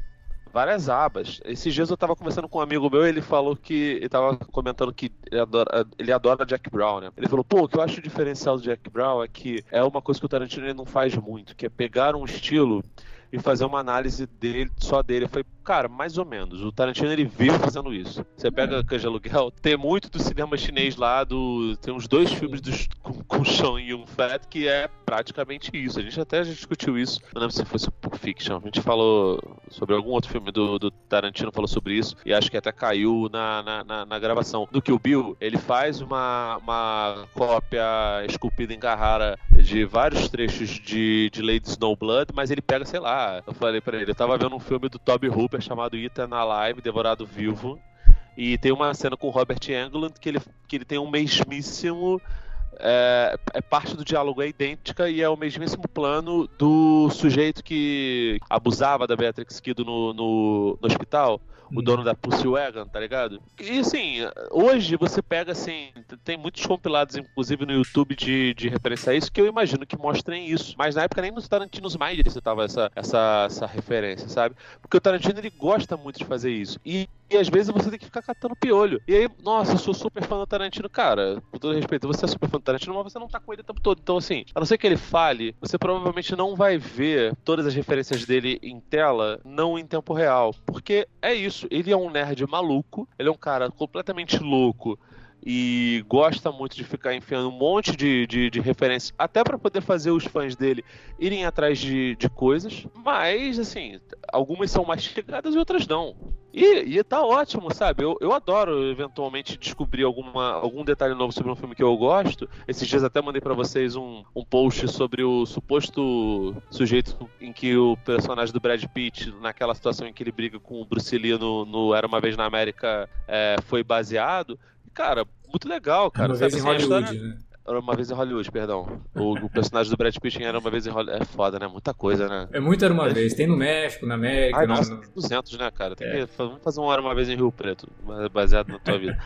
várias abas. Esses dias eu tava conversando com um amigo meu, ele falou que. Ele tava comentando que ele adora, ele adora Jack Brown, né? Ele falou, pô, o que eu acho diferencial do Jack Brown é que é uma coisa que o Tarantino não faz muito, que é pegar um estilo e fazer uma análise dele, só dele. Falei, cara, mais ou menos. O Tarantino ele vive fazendo isso. Você pega é. Canja Aluguel, tem muito do cinema chinês lá, do, tem uns dois filmes dos, com, com Sean Yun Fat que é praticamente isso. A gente até já discutiu isso. Não lembro se fosse Pulp Fiction. A gente falou sobre algum outro filme do, do Tarantino, falou sobre isso. E acho que até caiu na, na, na, na gravação. Do que o Bill, ele faz uma, uma cópia esculpida em Carrara de vários trechos de, de Lady Snowblood, mas ele pega, sei lá, eu falei pra ele, eu tava vendo um filme do Toby Hooper chamado Ethan Alive, Devorado Vivo, e tem uma cena com o Robert Englund que ele, que ele tem um mesmíssimo é, é, parte do diálogo é idêntica e é o mesmíssimo plano do sujeito que abusava da Beatrix Kido no, no, no hospital o dono da Pussy Wagon, tá ligado? E assim, hoje você pega assim, tem muitos compilados, inclusive no YouTube, de, de referência a isso, que eu imagino que mostrem isso. Mas na época nem nos Tarantinos Mind você tava essa, essa, essa referência, sabe? Porque o Tarantino ele gosta muito de fazer isso. E, e às vezes você tem que ficar catando piolho. E aí, nossa, eu sou super fã do Tarantino. Cara, com todo respeito, você é super fã do Tarantino, mas você não tá com ele o tempo todo. Então, assim, a não ser que ele fale, você provavelmente não vai ver todas as referências dele em tela, não em tempo real. Porque é isso isso. Ele é um nerd maluco, ele é um cara completamente louco e gosta muito de ficar enfiando um monte de, de, de referências, até para poder fazer os fãs dele irem atrás de, de coisas. Mas, assim, algumas são mais chegadas e outras não. E, e tá ótimo, sabe? Eu, eu adoro eventualmente descobrir alguma, algum detalhe novo sobre um filme que eu gosto. Esses dias até mandei para vocês um, um post sobre o suposto sujeito em que o personagem do Brad Pitt, naquela situação em que ele briga com o Bruce Lee no, no Era Uma Vez na América, é, foi baseado. Cara, muito legal, cara. Uma vez em Hollywood, né? Era uma vez em Hollywood, perdão. O, o, personagem do Brad Pitt era uma vez em Hollywood. É foda, né? Muita coisa, né? É muito Era Uma Vez. Tem no México, na América. Ai, nossa, no... 200, né, cara? É. que, vamos fazer um Era Uma Vez em Rio Preto, baseado na tua vida.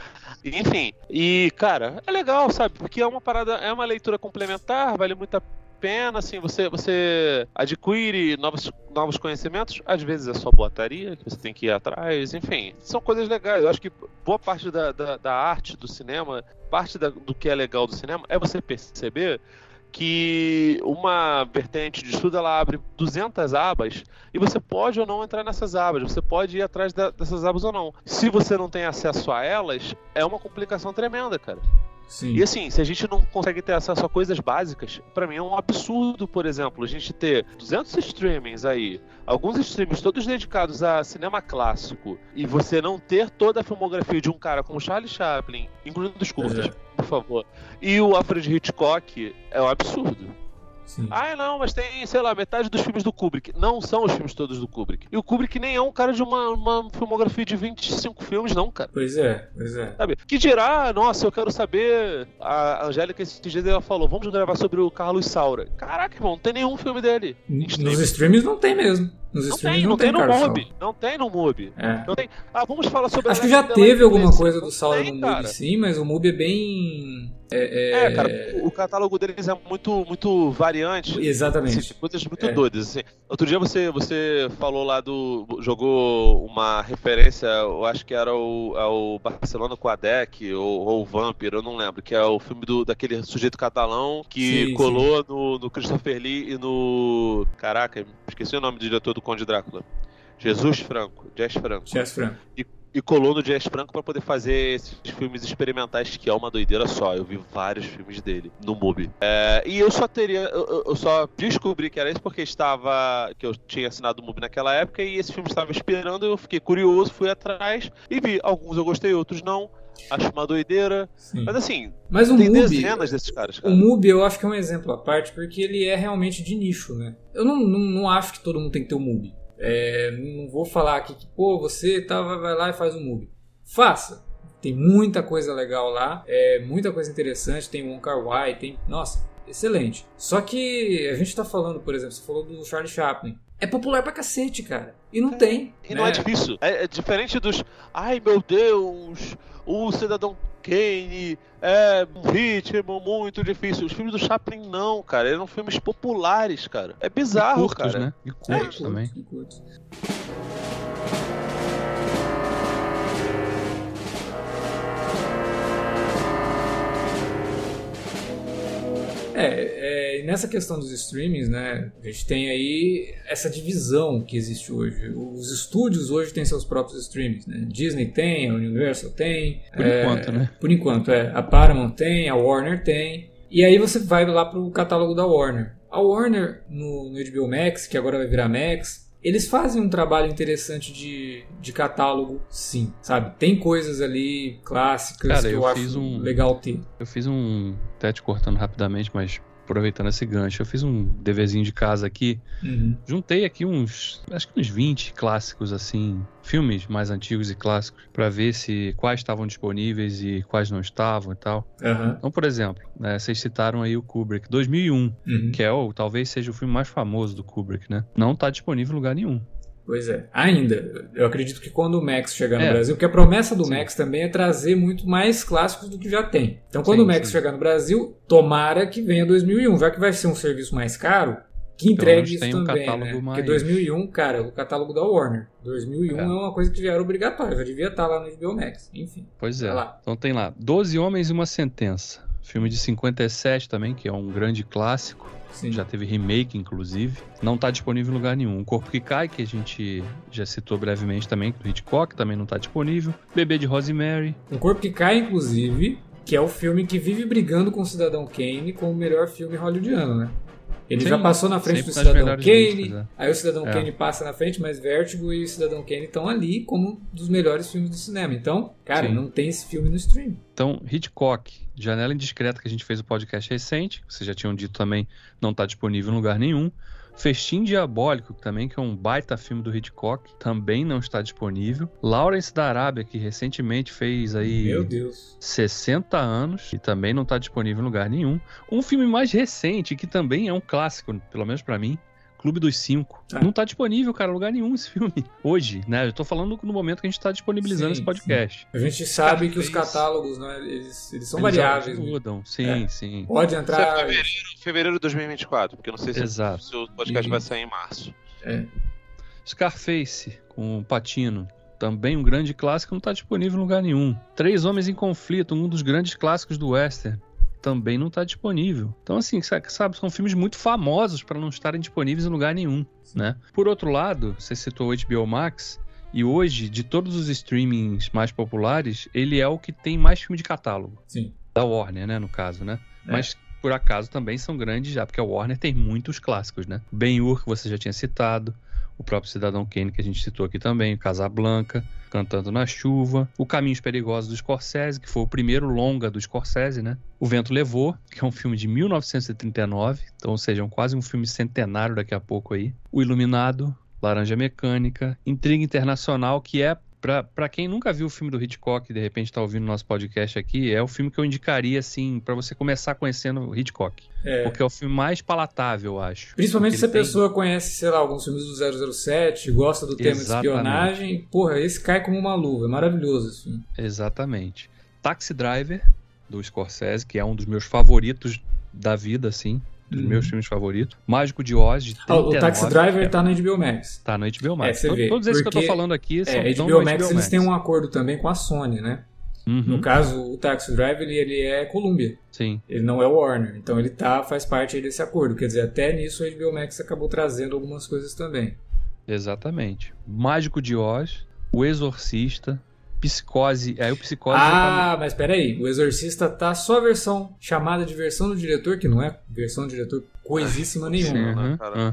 Enfim, e, cara, é legal, sabe? Porque é uma parada, é uma leitura complementar, vale muito a pena, assim, você, você adquire novos, novos conhecimentos, às vezes é só boataria, que você tem que ir atrás, enfim, são coisas legais. Eu acho que boa parte da, da, da arte do cinema, parte da, do que é legal do cinema é você perceber que uma vertente de estudo ela abre 200 abas e você pode ou não entrar nessas abas, você pode ir atrás da, dessas abas ou não. Se você não tem acesso a elas, é uma complicação tremenda, cara. Sim. E assim, se a gente não consegue ter acesso a coisas básicas, para mim é um absurdo, por exemplo, a gente ter 200 streamings aí, alguns streamings todos dedicados a cinema clássico, e você não ter toda a filmografia de um cara como Charlie Chaplin, incluindo os curtas, é. por favor, e o Alfred Hitchcock, é um absurdo. Sim. Ah, não, mas tem, sei lá, metade dos filmes do Kubrick. Não são os filmes todos do Kubrick. E o Kubrick nem é um cara de uma, uma filmografia de 25 filmes, não, cara. Pois é, pois é. Sabe? Que dirá, nossa, eu quero saber. A Angélica esses dias ela falou: vamos gravar sobre o Carlos Saura. Caraca, irmão, não tem nenhum filme dele. Nos streams não tem mesmo. Nos não tem, não, não tem, tem no MUBI. Não tem no MUBI. É. Não tem. Ah, vamos falar sobre Acho que já teve alguma coisa do Saura no MUBI, sim, mas o MUBI é bem é, é... é, cara, o catálogo deles é muito, muito variante. Exatamente. Assim, coisas muito é. doidas. Assim. Outro dia você, você falou lá do. jogou uma referência, eu acho que era o, é o Barcelona com a Deck, ou, ou o Vampire, eu não lembro, que é o filme do, daquele sujeito catalão que sim, colou sim. No, no Christopher Lee e no. Caraca, esqueci o nome do diretor do Conde Drácula. Jesus Franco, Jess Franco. Jess Franco. E e colou no Jazz Franco para poder fazer esses filmes experimentais que é uma doideira só. Eu vi vários filmes dele no MUBI. É, e eu só teria. Eu, eu, só descobri que era isso porque estava. que eu tinha assinado o MUBI naquela época e esse filme estava esperando. Eu fiquei curioso, fui atrás e vi. Alguns eu gostei, outros não. Acho uma doideira. Sim. Mas assim, Mas o tem Mubi, dezenas desses caras. Cara. O MUBI eu acho que é um exemplo à parte porque ele é realmente de nicho, né? Eu não, não, não acho que todo mundo tem que ter o MUBI. É, não vou falar aqui que, pô, você tá, vai lá e faz um MUBI. Faça! Tem muita coisa legal lá, é, muita coisa interessante. Tem o Kar Wai, tem. Nossa, excelente. Só que a gente tá falando, por exemplo, você falou do Charlie Chaplin. É popular pra cacete, cara. E não é, tem. E né? não é difícil. É, é diferente dos. Ai meu Deus, o cidadão Kane, é um ritmo muito difícil. Os filmes do Chaplin não, cara. Eram filmes populares, cara. É bizarro, e curtos, cara. Né? E curtos é, também. E curtos. É, é, nessa questão dos streamings, né, a gente tem aí essa divisão que existe hoje. Os estúdios hoje têm seus próprios streamings, né? Disney tem, a Universal tem. Por é, enquanto, né? Por enquanto, é. A Paramount tem, a Warner tem. E aí você vai lá pro catálogo da Warner. A Warner no, no HBO Max, que agora vai virar Max, eles fazem um trabalho interessante de, de catálogo, sim, sabe? Tem coisas ali clássicas Cara, que eu, eu acho um- legal ter. Eu fiz um. Até te cortando rapidamente, mas aproveitando esse gancho, eu fiz um deverzinho de casa aqui. Uhum. Juntei aqui uns. Acho que uns 20 clássicos, assim. Filmes mais antigos e clássicos. Pra ver se quais estavam disponíveis e quais não estavam e tal. Aham. Então, por exemplo, né, vocês citaram aí o Kubrick, 2001, Uhum. que é o talvez seja o filme mais famoso do Kubrick, né? Não tá disponível em lugar nenhum. Pois é. Ainda, eu acredito que quando o Max chegar no É. Brasil, porque a promessa do Sim. Max também é trazer muito mais clássicos do que já tem. Então, quando Sim, o Max sim. chegar no Brasil, tomara que venha 2001, já que vai ser um serviço mais caro, que entregue menos isso um também, catálogo né? mais- Porque 2001, cara, o catálogo da Warner. 2001 é, É. uma coisa que já era obrigatória, já devia estar lá no HBO Max. Enfim. Pois é. Vai lá. Então tem lá, 12 Homens e uma Sentença. Filme de 57 também, que é um grande clássico. Sim. Já teve remake, inclusive. Não tá disponível em lugar nenhum. O Corpo que Cai, que a gente já citou brevemente também, do Hitchcock, também não tá disponível. Bebê de Rosemary. Um Corpo que Cai, inclusive, que é o filme que vive brigando com o Cidadão Kane como o melhor filme hollywoodiano, né? Ele Sim, já passou na frente do Cidadão Kane, listas, é. aí o Cidadão É. Kane passa na frente, mas Vertigo e o Cidadão Kane estão ali como um dos melhores filmes do cinema. Então, cara, Sim. não tem esse filme no stream. Então, Hitchcock, Janela Indiscreta, que a gente fez o podcast recente, que vocês já tinham dito também, não tá disponível em lugar nenhum. Festim Diabólico, também, que é um baita filme do Hitchcock, também não está disponível. Lawrence da Arábia, que recentemente fez aí Meu Deus. 60 anos e também não está disponível em lugar nenhum. Um filme mais recente, que também é um clássico, pelo menos pra mim, Clube dos Cinco. Tá. Não tá disponível, cara, em lugar nenhum esse filme. Hoje, né? Eu tô falando no momento que a gente tá disponibilizando Sim, esse podcast. A gente sabe que os Scarface. catálogos, né, eles, eles são Eles variáveis. né? mudam, sim, É. sim. Pode Isso é entrar. fevereiro, fevereiro de 2024, porque eu não sei se, Exato. se o podcast E- vai sair em março. Scarface, com o Patino. Também um grande clássico, não está disponível em lugar nenhum. Três Homens em Conflito, um dos grandes clássicos do Western. Também não está disponível. Então, assim, sa- sabe, são filmes muito famosos para não estarem disponíveis em lugar nenhum, né? Por outro lado, você citou o HBO Max, e hoje, de todos os streamings mais populares, ele é o que tem mais filme de catálogo. Sim. Da Warner, né, no caso, né? É. Mas por acaso também são grandes já, porque a Warner tem muitos clássicos, né? Ben-Hur, que você já tinha citado, o próprio Cidadão Kane, que a gente citou aqui também, Casablanca, Cantando na Chuva, O Caminhos Perigosos do Scorsese, que foi o primeiro longa do Scorsese, né? O Vento Levou, que é um filme de 1939, então, ou seja, é um quase um filme centenário daqui a pouco aí. O Iluminado, Laranja Mecânica, Intriga Internacional, que é Pra, pra quem nunca viu o filme do Hitchcock e de repente tá ouvindo nosso podcast aqui, é o filme que eu indicaria, assim, pra você começar conhecendo o Hitchcock. É. Porque é o filme mais palatável, eu acho. Principalmente se a tem- pessoa conhece, sei lá, alguns filmes do 007, gosta do tema Exatamente. espionagem, porra, esse cai como uma luva, é maravilhoso esse filme. Exatamente. Taxi Driver, do Scorsese, que é um dos meus favoritos da vida, assim. Dos Uhum. meus filmes favoritos. Mágico de Oz, de Ah, o 39, Taxi Driver é- tá no HBO Max. tá no HBO É, Max. você To- vê, Todos esses que eu tô falando aqui são É, HBO no Max eles têm um acordo também com a Sony, né? Uhum, No caso, o Taxi Driver ele, ele é Columbia, Sim, ele não é Warner, então ele tá faz parte desse acordo. Quer dizer, até nisso o HBO Max acabou trazendo algumas coisas também. exatamente. Mágico de Oz, O Exorcista, Psicose. Aí o Psicose já tá Ah, mas peraí, o Exorcista tá só a versão chamada de versão do diretor, que não é versão do diretor coisíssima nenhuma. Sim,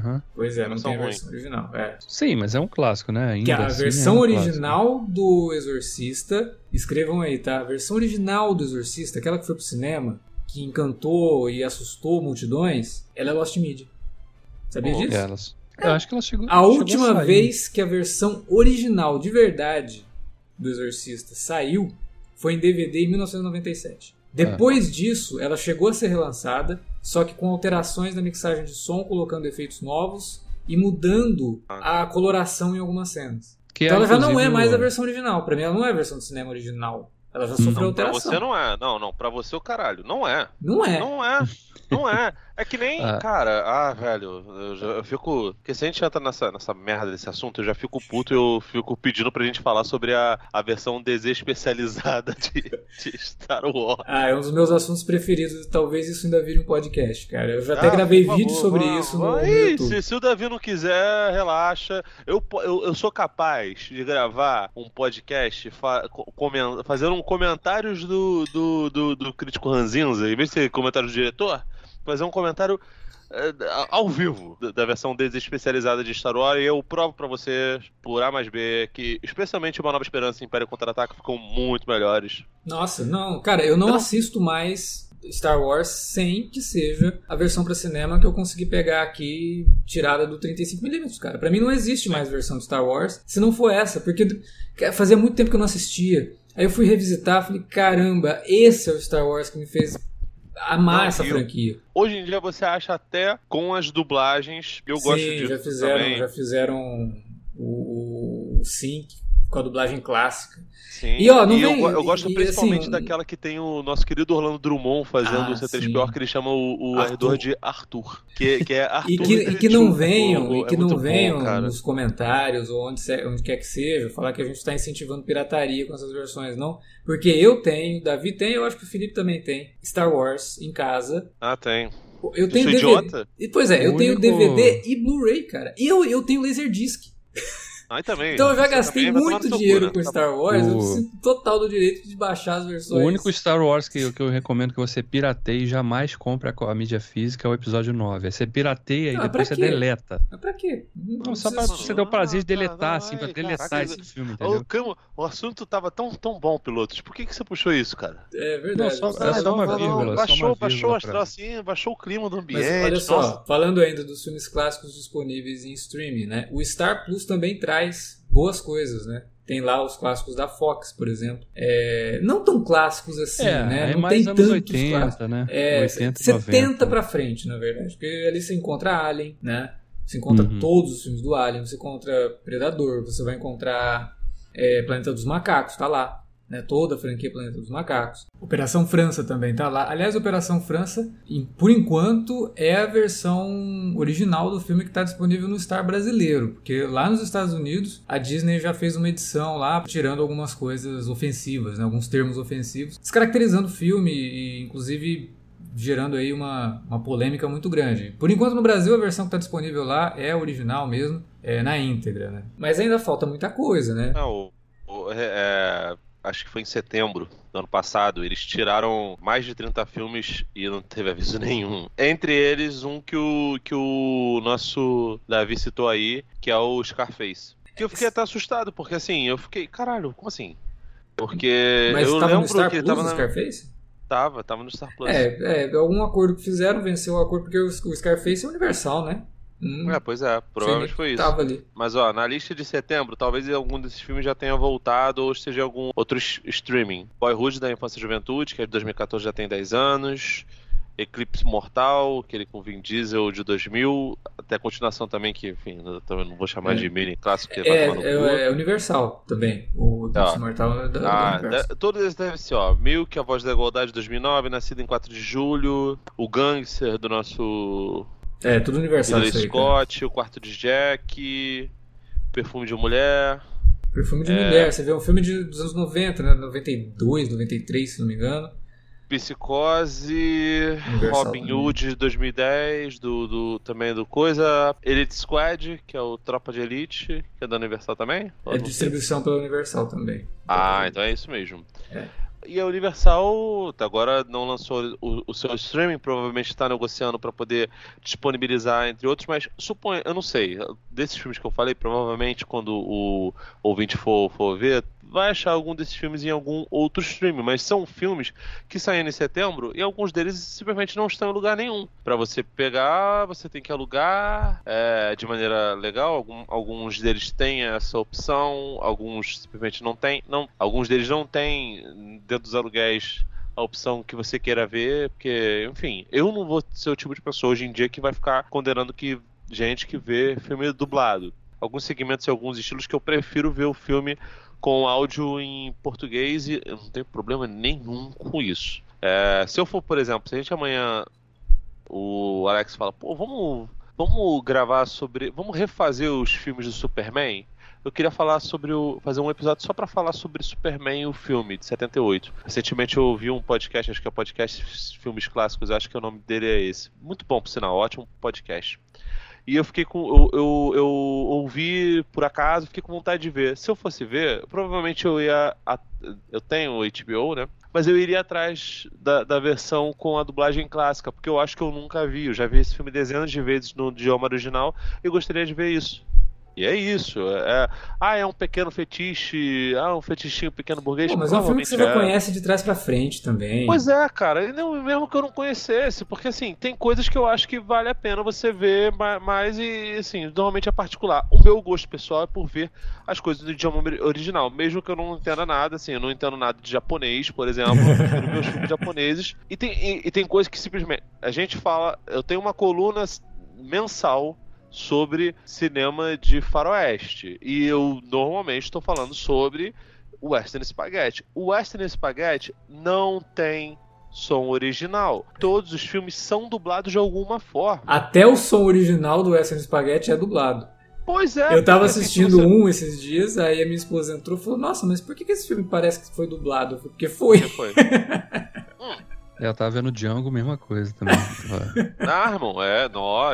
né. Pois é, não tem a ruim. versão original. É. Sim, mas é um clássico, né? Ainda Que a assim, versão é um clássico. original do Exorcista, escrevam aí, tá? A versão original do Exorcista, aquela que foi pro cinema, que encantou e assustou multidões, ela é Lost Media. Sabia Oh, disso? Elas. Eu acho que ela chegou. A chegou última sair. vez que a versão original de verdade do Exorcista saiu foi em DVD em 1997. Depois disso, ela chegou a ser relançada, só que com alterações na mixagem de som, colocando efeitos novos e mudando a coloração em algumas cenas. Que então ela já não é mais a versão original. Pra mim, ela não é a versão de cinema original. Ela já sofreu Não, pra alteração. você não é. Não, não, pra você o caralho. Não é. Não é. Não é. Não é. É que nem, ah. cara, ah, velho, eu, já, eu fico. Porque se a gente entra nessa, nessa merda desse assunto, eu já fico puto e eu fico pedindo pra gente falar sobre a, a versão desespecializada de, de Star Wars. Ah, é um dos meus assuntos preferidos. Talvez isso ainda vire um podcast, cara. Eu já até ah, gravei vídeo sobre isso no, aí, no se, se, o Davi não quiser, relaxa. Eu, eu, eu sou capaz de gravar um podcast fa, fazendo um comentários do, do, do, do crítico Ranzinza, em vez de ser comentário do diretor fazer um comentário é, ao vivo da versão desespecializada de Star Wars e eu provo para vocês, por A mais B, que especialmente Uma Nova Esperança e Império Contra-Ataque ficam muito melhores. Nossa, não, cara, eu não, não assisto mais Star Wars sem que seja a versão para cinema que eu consegui pegar aqui tirada do 35mm, cara. Para mim não existe mais versão de Star Wars se não for essa, porque fazia muito tempo que eu não assistia. Aí eu fui revisitar, falei, caramba, esse é o Star Wars que me fez amar essa franquia. Hoje em dia você acha até com as dublagens. Eu Sim, gosto disso já fizeram, também. já fizeram o, o sync com a dublagem clássica. Sim. E, ó, não e vem, eu, eu, gosto e, principalmente assim, daquela que tem o nosso querido Orlando Drummond fazendo ah, o C3PO, que ele chama o, o Ardor de Arthur. Que, que é Arthur. e que, e que não venham, e que é não venham bom, nos comentários ou onde, onde quer que seja, falar que a gente está incentivando pirataria com essas versões, não. Porque eu tenho, Davi tem, eu acho que o Felipe também tem, Star Wars em casa. Ah, tem. Eu tenho DVD. Idiota? Pois é, eu tenho DVD e Blu-ray, cara. E eu, eu tenho Laserdisc. Aí também. Então eu já gastei muito dinheiro né? com Star Wars, o... eu sinto total do direito de baixar as versões. O único Star Wars que, eu, que eu recomendo que você pirateie e jamais compre a, a, mídia física é o episódio 9. você pirateia e ah, depois você deleta. Mas pra quê? Não, não só pra você ter o prazer de deletar, assim, pra deletar caraca, esse filme, entendeu? O, o, assunto tava tão, tão bom, pilotos. Por que, que você puxou isso, cara? É verdade. Não, só, é só uma vírgula. Baixou, baixou, astral, assim, baixou o clima do ambiente. Mas olha só, nossa. falando ainda dos filmes clássicos disponíveis em streaming, né? O Star Plus também traz boas coisas, né? Tem lá os clássicos da Fox, por exemplo. É, não tão clássicos assim, é, né? É não mais tem anos 80, clássicos. né? É, 80, 70 90. pra frente, na verdade. Porque ali você encontra Alien, né? Você encontra uhum. todos os filmes do Alien, você encontra Predador, você vai encontrar é, Planeta dos Macacos, tá lá né, toda a franquia Planeta dos Macacos. Operação França também tá lá. Aliás, Operação França, por enquanto, é a versão original do filme que está disponível no Star brasileiro, porque lá nos Estados Unidos a Disney já fez uma edição lá tirando algumas coisas ofensivas, né, alguns termos ofensivos, descaracterizando o filme e inclusive gerando aí uma, uma polêmica muito grande. Por enquanto no Brasil a versão que está disponível lá é original mesmo, é na íntegra, né? Mas ainda falta muita coisa, né? Não, é, acho que foi em setembro do ano passado, eles tiraram mais de 30 filmes e não teve aviso nenhum. Entre eles, um que o, que o nosso Davi citou aí, que é o Scarface. Que eu fiquei até assustado, porque assim, eu fiquei, caralho, como assim? Porque Mas eu lembro no Star que Plus, tava no na... Scarface? Tava, tava no Star Plus. É, é, algum acordo que fizeram, venceu o acordo, porque o Scarface é universal, né? Hum, é, pois é, provavelmente foi isso. Tava ali. Mas ó, na lista de setembro, talvez algum desses filmes já tenha voltado ou esteja algum outro streaming. Boyhood da Infância e Juventude, que é de 2014, já tem 10 anos. Eclipse Mortal, aquele com Vin Diesel de 2000, até a continuação também, que, enfim, eu também não vou chamar é. de mini clássico. Que é, é, é, Universal também, o Eclipse Mortal é da, ah, Todos esses devem ser, ó, Milk, A Voz da Igualdade de 2009, Nascido em 4 de Julho, O Gangster do nosso é, tudo universal. Ridley Scott, cara. O Quarto de Jack, Perfume de Mulher. Perfume de é... Mulher, você vê um filme de, dos anos 90, né? 92, 93, se não me engano. Psicose, Universal Robin também. Hood de 2010, do, do, também do Coisa, Elite Squad, que é o Tropa de Elite, que é da Universal também? É distribuição pela Universal também. Ah, então é isso mesmo. É. E a Universal agora não lançou o, o seu streaming, provavelmente está negociando para poder disponibilizar, entre outros, mas suponho, eu não sei, desses filmes que eu falei, provavelmente quando o ouvinte for, for ver, vai achar algum desses filmes em algum outro stream, mas são filmes que saem em setembro e alguns deles simplesmente não estão em lugar nenhum. Para você pegar, você tem que alugar é, de maneira legal. Algum, alguns deles têm essa opção, alguns simplesmente não têm. Não, alguns deles não têm dentro dos aluguéis a opção que você queira ver, porque, enfim, eu não vou ser o tipo de pessoa hoje em dia que vai ficar condenando que gente que vê filme dublado. Alguns segmentos e alguns estilos que eu prefiro ver o filme com áudio em português e eu não tenho problema nenhum com isso. É, se eu for, por exemplo, se a gente amanhã o Alex fala, pô, vamos, vamos gravar sobre. Vamos refazer os filmes do Superman? eu queria falar sobre o. fazer um episódio só para falar sobre Superman, o filme, de 78. Recentemente eu ouvi um podcast, acho que é podcast Filmes Clássicos, acho que o nome dele é esse. Muito bom, por sinal, ótimo podcast. E eu fiquei com. Eu, eu, eu, ouvi por acaso, fiquei com vontade de ver. Se eu fosse ver, provavelmente eu ia. Eu tenho o HBO, né? Mas eu iria atrás da, da versão com a dublagem clássica, porque eu acho que eu nunca vi. Eu já vi esse filme dezenas de vezes no idioma original e gostaria de ver isso. E é isso. É, ah, é um pequeno fetiche. Ah, um fetichinho pequeno burguês. Pô, mas é um filme que você já é. conhece de trás para frente também. Pois é, cara. E não, mesmo que eu não conhecesse. Porque, assim, tem coisas que eu acho que vale a pena você ver mais e, assim, normalmente é particular. O meu gosto pessoal é por ver as coisas do idioma original. Mesmo que eu não entenda nada, assim, eu não entendo nada de japonês, por exemplo. Eu meus filmes japoneses. E tem, e, e tem coisas que simplesmente. A gente fala. Eu tenho uma coluna mensal sobre cinema de faroeste. E eu normalmente estou falando sobre Western Spaghetti. O Western Spaghetti não tem som original. Todos os filmes são dublados de alguma forma. Até o som original do Western Spaghetti é dublado. Pois é. Eu tava assistindo você... um esses dias, aí a minha esposa entrou e falou: Nossa, mas por que, esse filme parece que foi dublado? Porque foi. Porque foi. hum. É, eu tava vendo Django, mesma coisa também. ah, irmão, é, nó.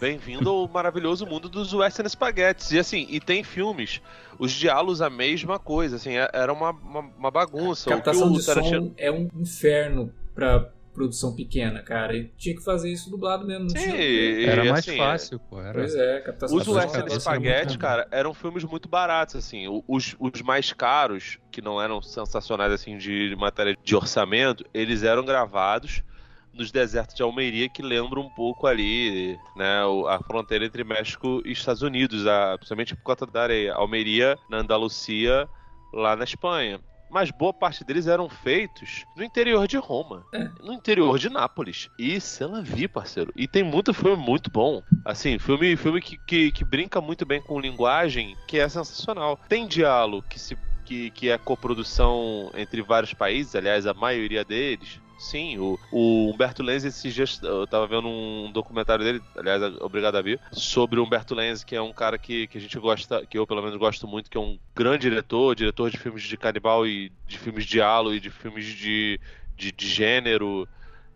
Bem-vindo ao maravilhoso mundo dos Western Spaghettis. E assim, e tem filmes, os diálogos a mesma coisa, assim, é, era uma, uma, uma bagunça. A captação de Tarantino... som é um inferno pra produção pequena, cara. E tinha que fazer isso dublado mesmo. Sim, tinha... Era mais assim, fácil, pô. Era... Pois é, captação Os Western Spaghetti, cara, eram filmes muito baratos, assim. Os, os mais caros, que não eram sensacionais, assim, de matéria de orçamento, eles eram gravados nos desertos de Almeria, que lembra um pouco ali, né, a fronteira entre México e Estados Unidos, a, principalmente por conta da areia. Almeria, na Andalucia, lá na Espanha mas boa parte deles eram feitos no interior de Roma, é. no interior de Nápoles. E se ela vi, parceiro. E tem muito filme muito bom. Assim, filme, filme que, que, que brinca muito bem com linguagem, que é sensacional. Tem diálogo que se que, que é coprodução entre vários países, aliás, a maioria deles. Sim, o, o Humberto Lenz, esses dias eu tava vendo um documentário dele, aliás, obrigado a vir, sobre o Humberto Lenz, que é um cara que, que a gente gosta, que eu pelo menos gosto muito, que é um grande diretor, diretor de filmes de canibal e de filmes de halo e de filmes de, de, de gênero.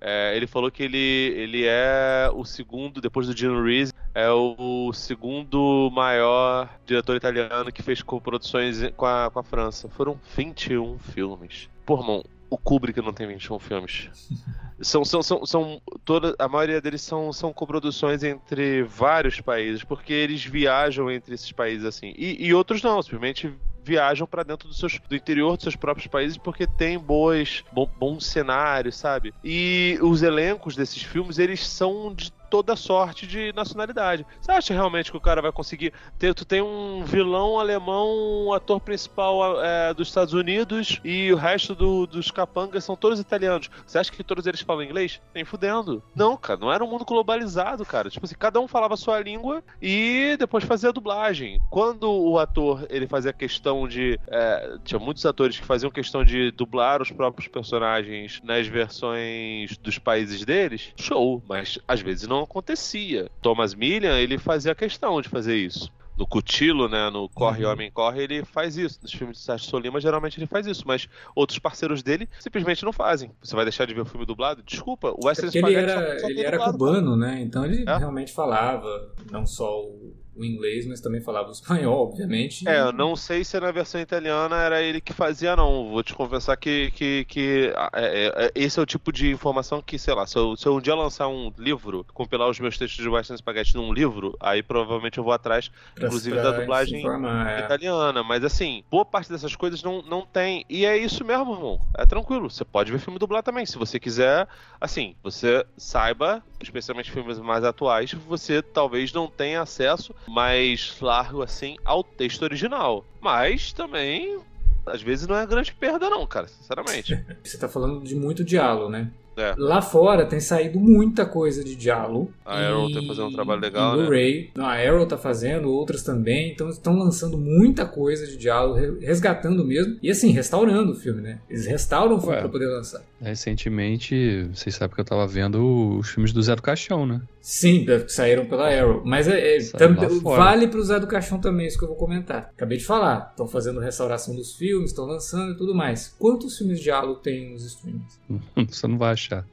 É, ele falou que ele, ele é o segundo, depois do Gino Reese, é o segundo maior diretor italiano que fez co-produções com a, com a França. Foram 21 filmes. Pô, irmão, o Kubrick não tem 21 filmes. São, são, são, são toda, a maioria deles são, são coproduções entre vários países, porque eles viajam entre esses países assim. E, e outros não, simplesmente viajam para dentro do, seus, do interior dos seus próprios países porque tem boas, bom, bons cenários, sabe? E os elencos desses filmes, eles são de toda sorte de nacionalidade. Você acha realmente que o cara vai conseguir ter? Tu tem um vilão alemão, um ator principal é, dos Estados Unidos e o resto do, dos capangas são todos italianos. Você acha que todos eles falam inglês? Nem fudendo. Não, cara, não era um mundo globalizado, cara. Tipo assim, cada um falava a sua língua e depois fazia a dublagem. Quando o ator ele fazia questão de. É, tinha muitos atores que faziam questão de dublar os próprios personagens nas versões dos países deles, show. Mas às vezes não acontecia. Thomas Millian, ele fazia questão de fazer isso. No Cutilo, né, no Corre uhum. Homem Corre, ele faz isso. Nos filmes de Sérgio Solima, geralmente ele faz isso, mas outros parceiros dele simplesmente não fazem. Você vai deixar de ver o filme dublado? Desculpa, o Wesley é Ele era, ele era cubano, né? Então ele é? realmente falava não só o o inglês, mas também falava o espanhol, obviamente. É, eu não sei se na versão italiana era ele que fazia, não. Vou te confessar que, que, que é, é, é, esse é o tipo de informação que, sei lá, se eu, se eu um dia lançar um livro, compilar os meus textos de Western Spaghetti num livro, aí provavelmente eu vou atrás, pra, inclusive, da dublagem informar, é. italiana. Mas assim, boa parte dessas coisas não, não tem. E é isso mesmo, irmão. É tranquilo. Você pode ver filme dublado também. Se você quiser, assim, você saiba, especialmente filmes mais atuais, você talvez não tenha acesso mais largo assim ao texto original. Mas também às vezes não é grande perda, não, cara, sinceramente. Você tá falando de muito diálogo, né? É. Lá fora tem saído muita coisa de diálogo. A Arrow tá fazendo um trabalho legal, né? Blu-ray. Não, a Arrow tá fazendo, outras também. Então estão lançando muita coisa de diálogo, re- resgatando mesmo. E assim, restaurando o filme, né? Eles restauram o filme Ué. pra poder lançar. Recentemente, vocês sabem que eu tava vendo os filmes do Zé do Caixão, né? Sim, que saíram pela Arrow. Mas é, é, tam- vale pro Zé do Caixão também, isso que eu vou comentar. Acabei de falar. Estão fazendo restauração dos filmes, estão lançando e tudo mais. Quantos filmes de diálogo tem nos streams? Você não vai achar.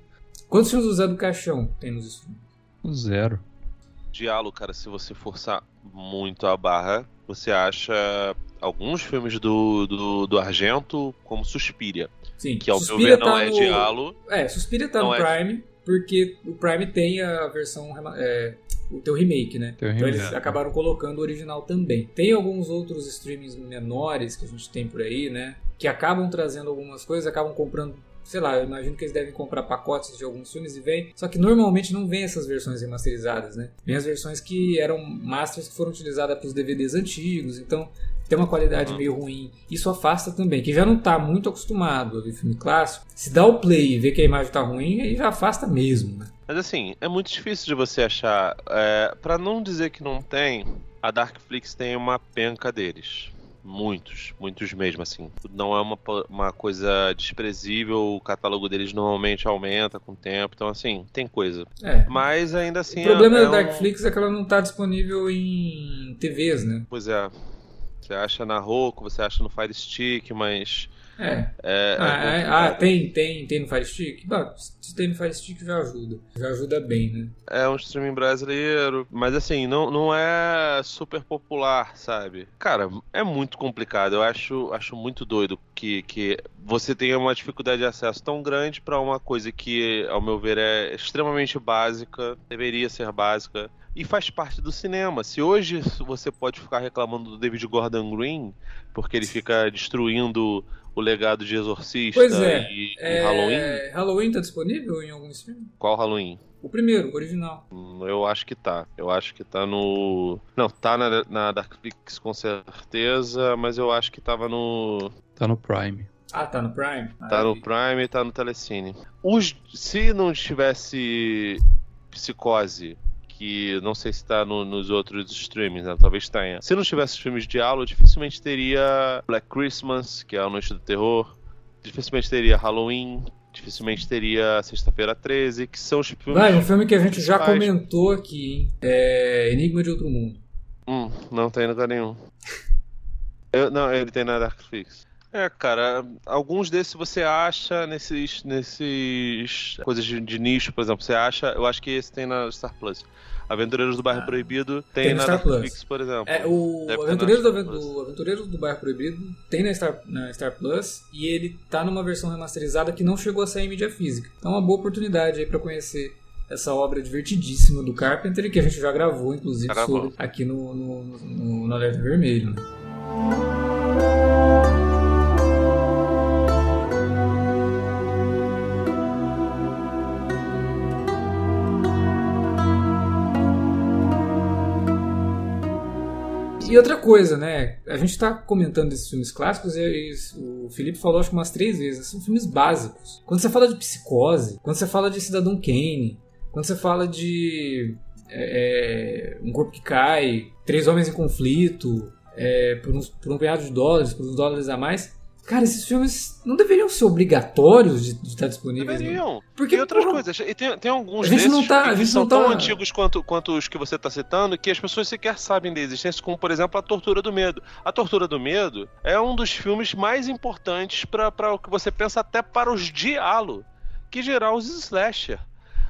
Quantos filmes do Zé do Caixão tem nos streams? Zero. Diálogo, cara, se você forçar muito a barra, você acha alguns filmes do, do, do Argento como Suspiria. Sim. Que ao meu Suspiria ver não tá é no- diálogo. É, Suspiria tá Não no é. Porque o Prime tem a versão. É, o teu remake, né? Tem o Então remake. eles acabaram colocando o original também. Tem alguns outros streamings menores que a gente tem por aí, né? Que acabam trazendo algumas coisas, acabam comprando. Sei lá, eu imagino que eles devem comprar pacotes de alguns filmes e vem. Só que normalmente não vem essas versões remasterizadas, né? Vem as versões que eram masters que foram utilizadas para os DVDs antigos. Então tem uma qualidade Uhum. meio ruim. Isso afasta também. Quem já não tá muito acostumado a ver filme clássico, se dá o play e vê que a imagem tá ruim, aí já afasta mesmo, né? Mas assim, é muito difícil de você achar. É, para não dizer que não tem, a Darkflix tem uma penca deles. Muitos, muitos mesmo, assim. Não é uma, uma coisa desprezível, o catálogo deles normalmente aumenta com o tempo, então assim, tem coisa. É. Mas ainda assim. o problema é, da um- Darkflix é que ela não tá disponível em TVs, né? Pois é. Você acha na Roku, você acha no Fire Stick, mas. É. É, é Ah, é- ah, tem, tem, tem no Fire Stick? Bah, se tem no Fire Stick já ajuda. Já ajuda bem, né? É um streaming brasileiro, mas assim, não, não é super popular, sabe? Cara, é muito complicado. Eu acho, acho muito doido que, que você tenha uma dificuldade de acesso tão grande pra uma coisa que, ao meu ver, é extremamente básica, deveria ser básica. E faz parte do cinema. Se hoje você pode ficar reclamando do David Gordon Green, porque ele fica destruindo o legado de Exorcista Pois é. e, e É, Halloween, Halloween tá disponível em algum stream? qual Halloween? O primeiro, o original. Hum, Eu acho que tá. Eu acho que tá no. Não, tá na, na Darkflix com certeza, mas eu acho que tava no. Tá no Prime. Ah, tá no Prime? Tá no. Prime e tá no Telecine. Os, se não tivesse Psicose, que não sei se tá no- nos outros streamings, né? talvez tenha. Se não tivesse filmes de aula, dificilmente teria Black Christmas, que é a Noite do Terror. Dificilmente teria Halloween. Dificilmente teria Sexta-feira 13, que são os filmes. Vai, um filme que a gente já principais. comentou aqui, hein? É Enigma de Outro Mundo. Hum, não tem em lugar nenhum. Eu- não, ele tem na Darkflix. É, cara, alguns desses você acha nesses. nesses. coisas de, de nicho, por exemplo, você acha. Eu acho que esse tem na Star Plus. Aventureiros do Bairro Ah, Proibido tem, tem na Star Plus. Darkflix, por exemplo. É, o Aventureiros do, Plus. Aventureiros do Bairro Proibido tem na Star, na Star Plus e ele tá numa versão remasterizada que não chegou a sair em mídia física. Então é uma boa oportunidade aí pra conhecer essa obra divertidíssima do Carpenter que a gente já gravou, inclusive, sobre aqui no, no, no, no Alerta Vermelho. né? E outra coisa, né? A gente tá comentando esses filmes clássicos e, e o Felipe falou acho que umas três vezes. São filmes básicos. Quando você fala de psicose, quando você fala de Cidadão Kane, quando você fala de é, é, Um Corpo que Cai, Três Homens em Conflito, é, por, uns- por um punhado de dólares, por uns dólares a mais. Cara, esses filmes não deveriam ser obrigatórios de, de estar disponíveis. né? Deveriam. Porque, e outras porra, coisas. E tem, tem alguns desses não tá- que são tá- tão antigos quanto, quanto os que você está citando que as pessoas sequer sabem da existência, como por exemplo a Tortura do Medo. A Tortura do Medo é um dos filmes mais importantes para o que você pensa até para os diálogos, que gerar os slasher.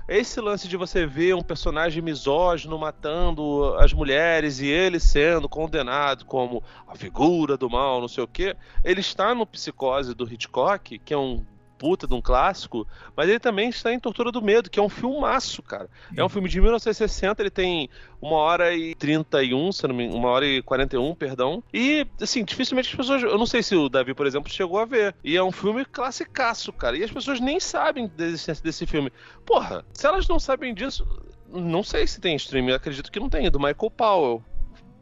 Esse lance de você ver um personagem misógino matando as mulheres e ele sendo condenado como a figura do mal, não sei o que, ele está no Psicose do Hitchcock, que é um puta de um clássico, mas ele também está em Tortura do Medo, que é um filmaço, cara. É um filme de 1960, ele tem uma hora e 31, se não me uma hora e 41, perdão. E, assim, dificilmente as pessoas. Eu não sei se o Davi, por exemplo, chegou a ver. E é um filme classicaço, cara. E as pessoas nem sabem da existência desse filme. Porra, se elas não sabem disso, não sei se tem streaming, acredito que não tem. Do Michael Powell.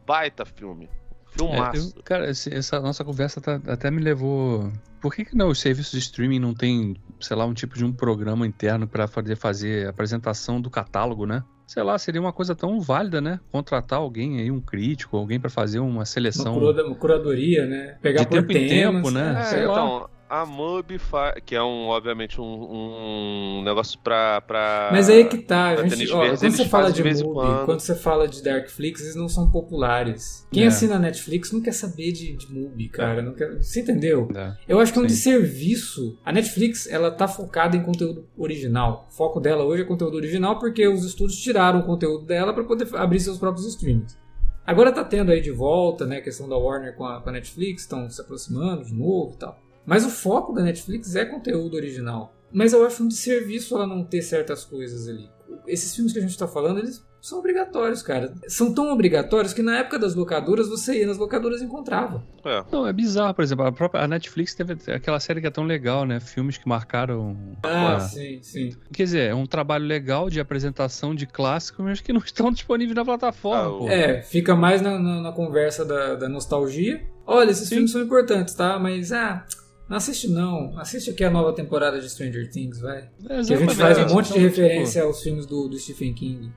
Baita filme. Filmaço. É, eu, cara, esse, essa nossa conversa tá, até me levou. Por que, que não, os serviços de streaming não tem, sei lá, um tipo de um programa interno para fazer, fazer apresentação do catálogo, né? sei lá, seria uma coisa tão válida, né? Contratar alguém aí, um crítico, alguém para fazer uma seleção. Uma curadoria, né? Pegar de por tempo temas, em tempo, né? É, sei então, lá a MUB faz, que é um, obviamente, um, um negócio pra, pra. Mas aí que tá, a gente, ó, quando você fala de, de MUBI, quando. quando. você fala de Darkflix, eles não são populares. Quem é. assina Netflix não quer saber de, de MUBI, cara. Não quer, você entendeu? É. Eu acho que é um desserviço. A Netflix, ela tá focada em conteúdo original. O foco dela hoje é conteúdo original porque os estúdios tiraram o conteúdo dela para poder abrir seus próprios streams. Agora tá tendo aí de volta, né, a questão da Warner com a, com a Netflix, estão se aproximando de novo e tal. Mas o foco da Netflix é conteúdo original. Mas eu acho um desserviço ela não ter certas coisas ali. Esses filmes que a gente está falando, eles são obrigatórios, cara. São tão obrigatórios que na época das locadoras você ia nas locadoras e encontrava. É. Não, é bizarro, por exemplo, a própria a Netflix teve aquela série que é tão legal, né? Filmes que marcaram. Ah, a... sim, sim. Quer dizer, é um trabalho legal de apresentação de clássicos, mas que não estão disponíveis na plataforma. Ah, é, fica mais na, na, na conversa da, da, nostalgia. Olha, esses sim. filmes são importantes, tá? Mas, ah não assiste não. Assiste aqui a nova temporada de Stranger Things, vai. É, que a gente faz um monte de referência tipo... aos filmes do, do Stephen King.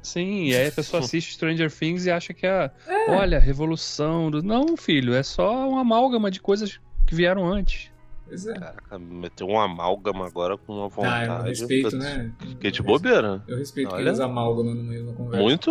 Sim, e aí a pessoa assiste Stranger Things e acha que é, é. olha, revolução do... Não, filho, é só uma amálgama de coisas que vieram antes. Pois é. Caraca, meteu um amálgama agora com uma vontade. Ah, eu respeito, né? Fiquei de bobeira. Eu respeito Olha. que eles amálgama no meio da conversa. Muito.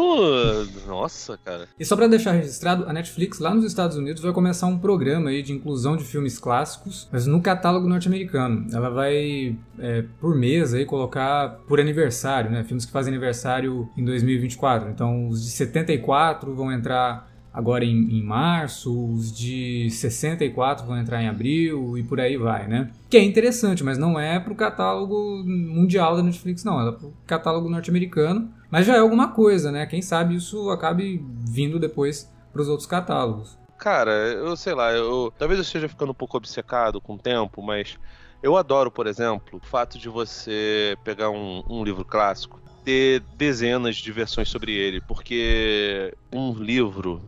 Nossa, cara. E só pra deixar registrado, a Netflix lá nos Estados Unidos vai começar um programa aí de inclusão de filmes clássicos, mas no catálogo norte-americano. Ela vai, é, por mês, aí, colocar por aniversário, né? Filmes que fazem aniversário em 2024. Então, os de 74 vão entrar agora em, em, março, os de 64 vão entrar em abril e por aí vai, né? Que é interessante, mas não é para o catálogo mundial da Netflix, não, é para o catálogo norte-americano, mas já é alguma coisa, né? Quem sabe isso acabe vindo depois para os outros catálogos. Cara, eu sei lá, eu talvez eu esteja ficando um pouco obcecado com o tempo, mas eu adoro, por exemplo, o fato de você pegar um, um livro clássico ter dezenas de versões sobre ele, porque um livro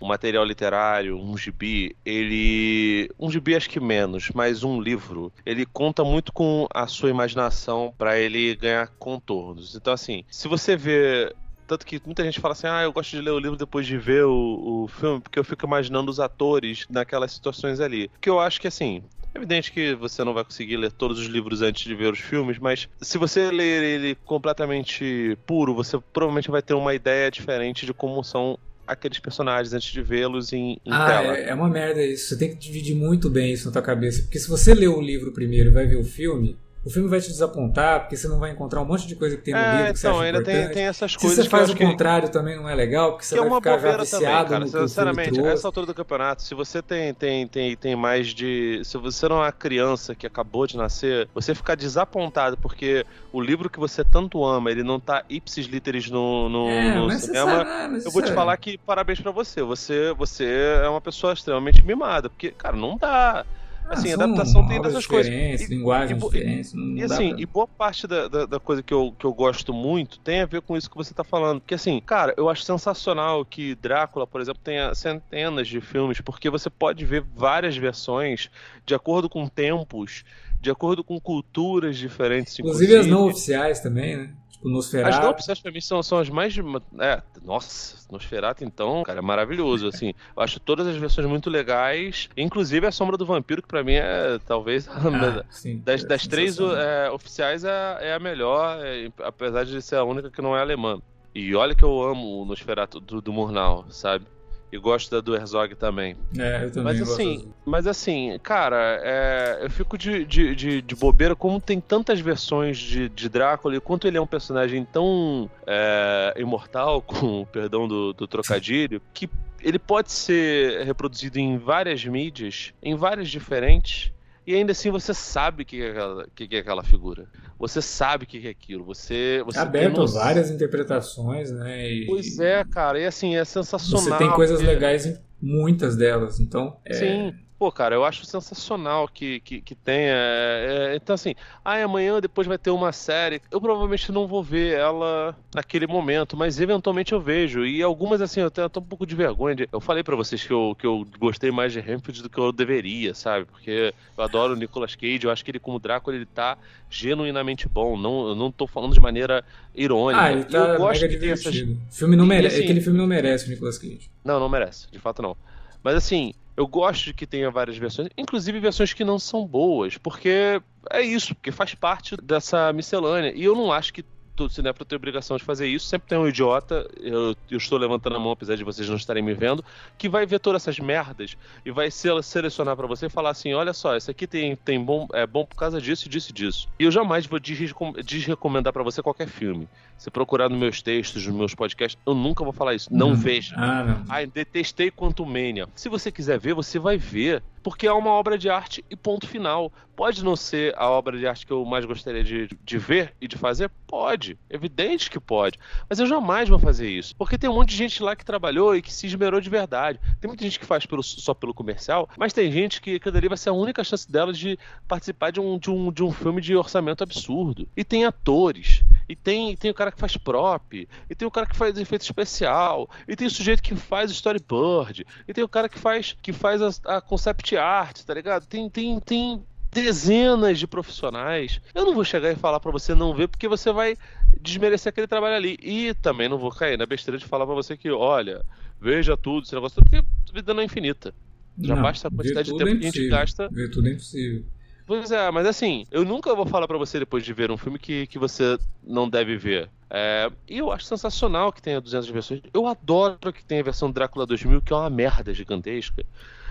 um material literário, um gibi, ele. Um gibi acho que menos, mas um livro, ele conta muito com a sua imaginação para ele ganhar contornos. Então, assim, se você vê tanto que muita gente fala assim: ah, eu gosto de ler o livro depois de ver o, o filme, porque eu fico imaginando os atores naquelas situações ali. Que eu acho que, assim, é evidente que você não vai conseguir ler todos os livros antes de ver os filmes, mas se você ler ele completamente puro, você provavelmente vai ter uma ideia diferente de como são aqueles personagens antes de vê-los em, em ah, tela. É, é uma merda isso. Você tem que dividir muito bem isso na tua cabeça. Porque se você lê o livro primeiro e vai ver o filme, o filme vai te desapontar, porque você não vai encontrar um monte de coisa que tem no é, livro que então, você acha ainda importante. Tem, tem essas coisas Se você faz o contrário que... também não é legal, porque você que é vai é ficar já viciado também, cara. Sinceramente, essa altura do campeonato, se você tem, tem, tem, tem mais de... Se você não é uma criança que acabou de nascer, você ficar desapontado porque o livro que você tanto ama, ele não tá ipsis literis no, no, é, no cinema, sabe, eu vou te falar que parabéns para você. Você. Você é uma pessoa extremamente mimada, porque, cara, não dá... assim, adaptação tem dessas coisas. E, linguagens e, diferentes. E, e assim, pra... e boa parte da, da, da, coisa que eu, que eu gosto muito tem a ver com isso que você tá falando. Porque assim, cara, eu acho sensacional que Drácula, por exemplo, tenha centenas de filmes, porque você pode ver várias versões de acordo com tempos, de acordo com culturas diferentes. Inclusive, inclusive. as não oficiais também, né? Tipo, Nosferatu. As oficiais pra mim são, são as mais. É, nossa, Nosferatu então, cara, é maravilhoso, assim. Eu acho todas as versões muito legais, inclusive a Sombra do Vampiro, que pra mim é talvez ah, sim, das, é das três é, oficiais é, é, a melhor, é, apesar de ser a única que não é alemã. E olha que eu amo o Nosferatu do, do Murnau, sabe? E gosto da do Herzog também. É, eu também mas assim, mas assim, cara, é, eu fico de, de, de, de, bobeira como tem tantas versões de, de Drácula e quanto ele é um personagem tão é, imortal, com o perdão do, do trocadilho, que ele pode ser reproduzido em várias mídias, em várias diferentes, e ainda assim você sabe o que, é aquela, que, que é aquela figura. Você sabe o que, é aquilo. Você, você Aberto a várias interpretações, né? E, pois é, cara. E assim, é sensacional. Você tem coisas legais em muitas delas. Então, é, Sim. Pô, cara, eu acho sensacional que, que, que tenha. É, é, então, assim, ah, amanhã depois vai ter uma série. Eu provavelmente não vou ver ela naquele momento, mas eventualmente eu vejo. E algumas, assim, eu tenho até um pouco de vergonha. De... Eu falei para vocês que eu, que eu gostei mais de Hempfield do que eu deveria, sabe? Porque eu adoro o Nicolas Cage, eu acho que ele, como Drácula, ele tá genuinamente bom. Não, eu não tô falando de maneira irônica. Ah, ele tá eu gosto que tem essas. Filme não mere... assim- Aquele filme não merece o Nicolas Cage. Não, não merece, de fato não. Mas assim, eu gosto de que tenha várias versões, inclusive versões que não são boas, porque é isso, porque faz parte dessa miscelânea. E eu não acho que todo cinéfilo tem obrigação de fazer isso. Sempre tem um idiota, eu, eu estou levantando a mão, apesar de vocês não estarem me vendo, que vai ver todas essas merdas e vai se- selecionar pra você e falar assim: olha só, esse aqui tem, tem bom, é bom por causa disso, disso e disso. E eu jamais vou desrecom- desrecomendar pra você qualquer filme. Se procurar nos meus textos, nos meus podcasts, eu nunca vou falar isso. Não Hum. veja. Ah, não. Ai, detestei Quantumania. Se você quiser ver, você vai ver. Porque é uma obra de arte e ponto final. Pode não ser a obra de arte que eu mais gostaria de, de ver e de fazer? Pode. Evidente que pode. Mas eu jamais vou fazer isso. Porque tem um monte de gente lá que trabalhou e que se esmerou de verdade. Tem muita gente que faz pelo- só pelo comercial, mas tem gente que, que dali vai ser a única chance dela de participar de um, de, um, de um filme de orçamento absurdo. E tem atores. E tem, tem o cara que faz prop, e tem o cara que faz efeito especial, e tem o sujeito que faz storyboard, e tem o cara que faz que faz a, a concept art, tá ligado? Tem, tem, tem dezenas de profissionais. Eu não vou chegar e falar pra você não ver, porque você vai desmerecer aquele trabalho ali. E também não vou cair na besteira de falar pra você que, olha, veja tudo, esse negócio, porque vida não é infinita. Já Não, basta a quantidade de tudo tempo é que a gente gasta Ver tudo é impossível. Pois é, mas assim, eu nunca vou falar pra você depois de ver um filme que, que você não deve ver. É, e eu acho sensacional que tenha 200 versões. Eu adoro que tenha a versão Drácula 2000, que é uma merda gigantesca.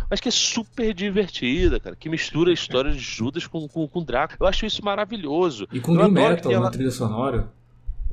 Mas que é super divertida, cara. Que mistura a história de Judas com, com, com Drácula. Eu acho isso maravilhoso. E com que Metal tenha na lá- trilha sonora.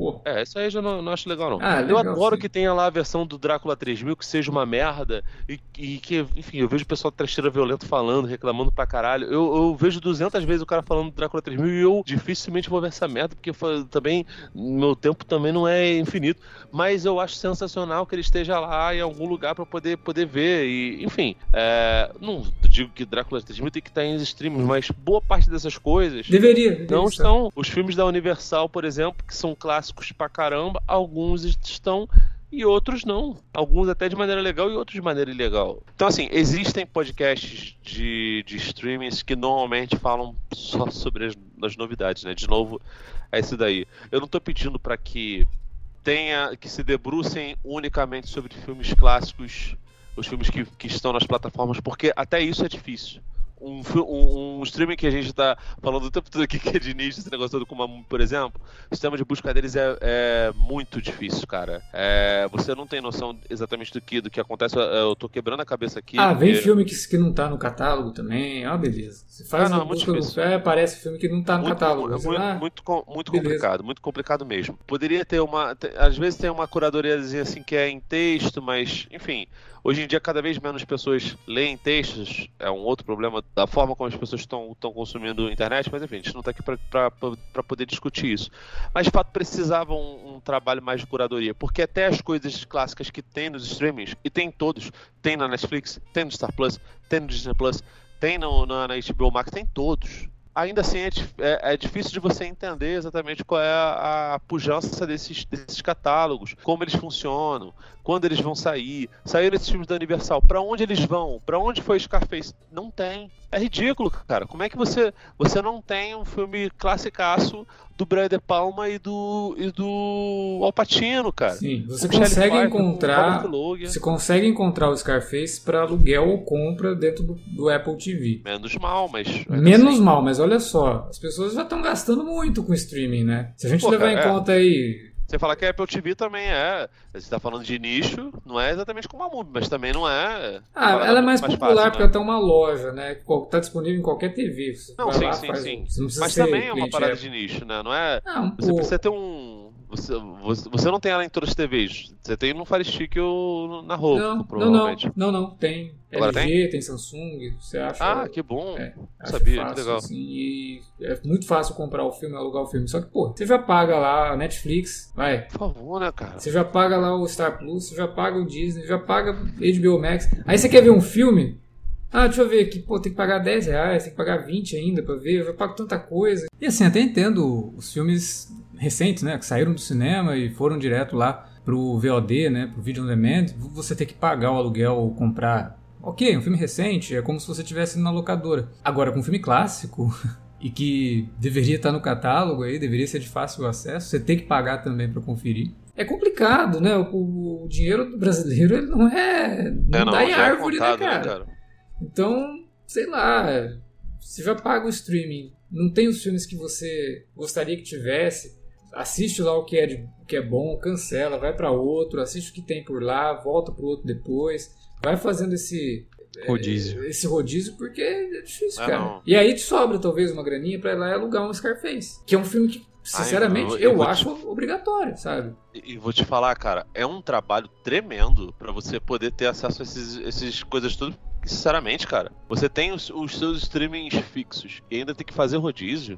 Pô, É, isso aí eu já não, não acho legal, não. Ah, eu legal, adoro sim. que tenha lá a versão do Drácula 3000 que seja uma merda e, e que, enfim, eu vejo o pessoal trecheira violento falando, reclamando pra caralho. Eu, eu vejo 200 vezes o cara falando do Drácula 3000 e eu dificilmente vou ver essa merda porque fa- também meu tempo também não é infinito. Mas eu acho sensacional que ele esteja lá em algum lugar pra poder, poder ver. E, enfim, é, não digo que Drácula 3000 tem que estar em streams, mas boa parte dessas coisas. deveria. deveria Não estar. estão. Os filmes da Universal, por exemplo, que são clássicos pra caramba, alguns estão e outros não. Alguns até de maneira legal e outros de maneira ilegal. Então, assim, existem podcasts de, de streamings que normalmente falam só sobre as, as novidades, né? De novo, é isso daí. Eu não tô pedindo pra que tenha. que se debrucem unicamente sobre filmes clássicos, os filmes que, que estão nas plataformas, porque até isso é difícil um, um, um streaming que a gente tá falando o tempo todo aqui, que é de nicho, esse negócio todo com uma, por exemplo, o sistema de busca deles é, é muito difícil, cara. É, você não tem noção exatamente do que, do que acontece. Eu, eu tô quebrando a cabeça aqui. Ah, vem porque- filme que, que não tá no catálogo também. Ah, beleza. Você faz Ah, não, a é muito busca no aparece filme que não tá no muito, catálogo. mu- Você, muito, ah, muito, muito complicado, muito complicado mesmo. Poderia ter uma. às vezes tem uma curadoriazinha assim que é em texto, mas, enfim, hoje em dia cada vez menos pessoas leem textos. É um outro problema da forma como as pessoas estão consumindo internet, mas enfim, a gente não tá aqui para poder discutir isso. Mas de fato precisava um, um trabalho mais de curadoria, porque até as coisas clássicas que tem nos streamings, e tem em todos, tem na Netflix, tem no Star Plus, tem no Disney Plus, tem no, na, na HBO Max, tem todos ainda assim é, é- é difícil de você entender exatamente qual é a, a pujança desses, desses catálogos, como eles funcionam, quando eles vão sair. Saíram esses filmes da Universal, pra onde eles vão? Pra onde foi Scarface? Não tem. É ridículo, cara. Como é que você você não tem um filme classicaço do Brian De Palma e do e do Al Pacino, cara? Sim, você Com consegue Pfeiffer, encontrar. Você consegue encontrar o Scarface para aluguel ou compra dentro do, do Apple TV. Menos mal, mas Menos assim. mal, mas olha só, as pessoas já estão gastando muito com streaming, né? Se a gente Pô, levar cara, em é. conta aí. Você falar que a Apple TV também é. Você tá falando de nicho, não é exatamente como a MUBI, mas também não é. Ah, ela é mais fácil, popular né? porque ela tem uma loja, né? Tá disponível em qualquer TV. Você Não, sim, lá, sim, faz sim. um- Mas também é uma parada de nicho, né? Não é. Não, Você pô, precisa ter um. Você, você você não tem ela em todas as TVs. Você tem no Fire Stick ou na Roku, não, não, provavelmente. não, não, não, tem. Agora LG, tem? Samsung, você acha. Ah, que bom. É, sabia, que fácil, legal. assim, e é muito fácil comprar o filme, alugar o filme. Só que, pô, você já paga lá a Netflix, vai. Por favor, né, cara? Você já paga lá o Star Plus, você já paga o Disney, já paga HBO Max. Aí você quer ver um filme? Ah, deixa eu ver aqui, pô, tem que pagar 10 reais, tem que pagar 20 ainda pra ver, eu já pago tanta coisa. E assim, até entendo os filmes recentes, né, que saíram do cinema e foram direto lá pro VOD, né, pro Video On Demand, você ter que pagar o aluguel ou comprar. Ok, um filme recente, é como se você estivesse na locadora. Agora, com um filme clássico, e que deveria estar no catálogo aí, deveria ser de fácil acesso, você tem que pagar também para conferir. É complicado, né? O, o, dinheiro do brasileiro ele não é. Não, é, não dá em é árvore, é contado, né, cara? né, cara? Então, sei lá, você já paga o streaming, não tem os filmes que você gostaria que tivesse, assiste lá o que é, de, o que é bom, cancela, vai para outro, assiste o que tem por lá, volta pro outro depois, vai fazendo esse rodízio. É, esse rodízio porque é difícil, ah, cara. Não. E aí te sobra talvez uma graninha para ir lá e alugar um Scarface, que é um filme que Sinceramente, Ai, eu, eu, eu acho te... obrigatório, sabe? E, vou te falar, cara, é um trabalho tremendo para você poder ter acesso a esses, esses coisas tudo. Sinceramente, cara, você tem os, os seus streamings fixos e ainda tem que fazer rodízio.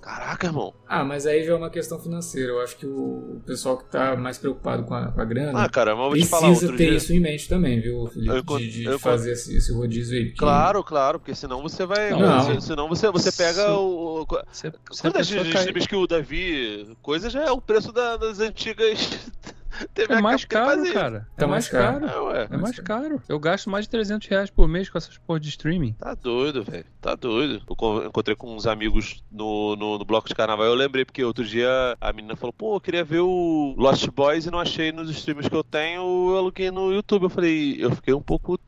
Caraca, irmão. Ah, mas aí já é uma questão financeira. Eu acho que o pessoal que tá mais preocupado com a, com a grana ah, cara, mas vou precisa te falar, outro ter dia... isso em mente também, viu, Felipe? Eu, de, de eu, fazer esse, esse, rodízio aí. Claro, claro, porque senão você vai. Não, você, senão você, você pega se, o. Se, se Quando a gente que o Davi. Coisa já é o preço da, das antigas TV é mais caro, cara. É, é mais caro. caro. É, ué, é mais caro. Eu gasto mais de 300 reais por mês com essas porra de streaming. Tá doido, velho. Tá doido. Eu encontrei com uns amigos no, no, no, bloco de carnaval. Eu lembrei porque outro dia a menina falou: pô, eu queria ver o Lost Boys e não achei nos streams que eu tenho. Eu aluguei no YouTube. Eu falei: eu fiquei um pouco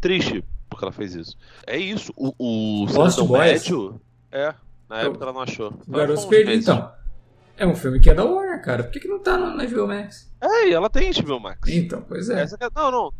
triste porque ela fez isso. É isso. O, o Lost Boys? Médio, é. Na época ela não achou. Garotos Perdidos, então. É um filme que é da Warner, cara. Por que, que não tá na HBO Max? É, e ela tem HBO Max. Então, pois é. é não, não.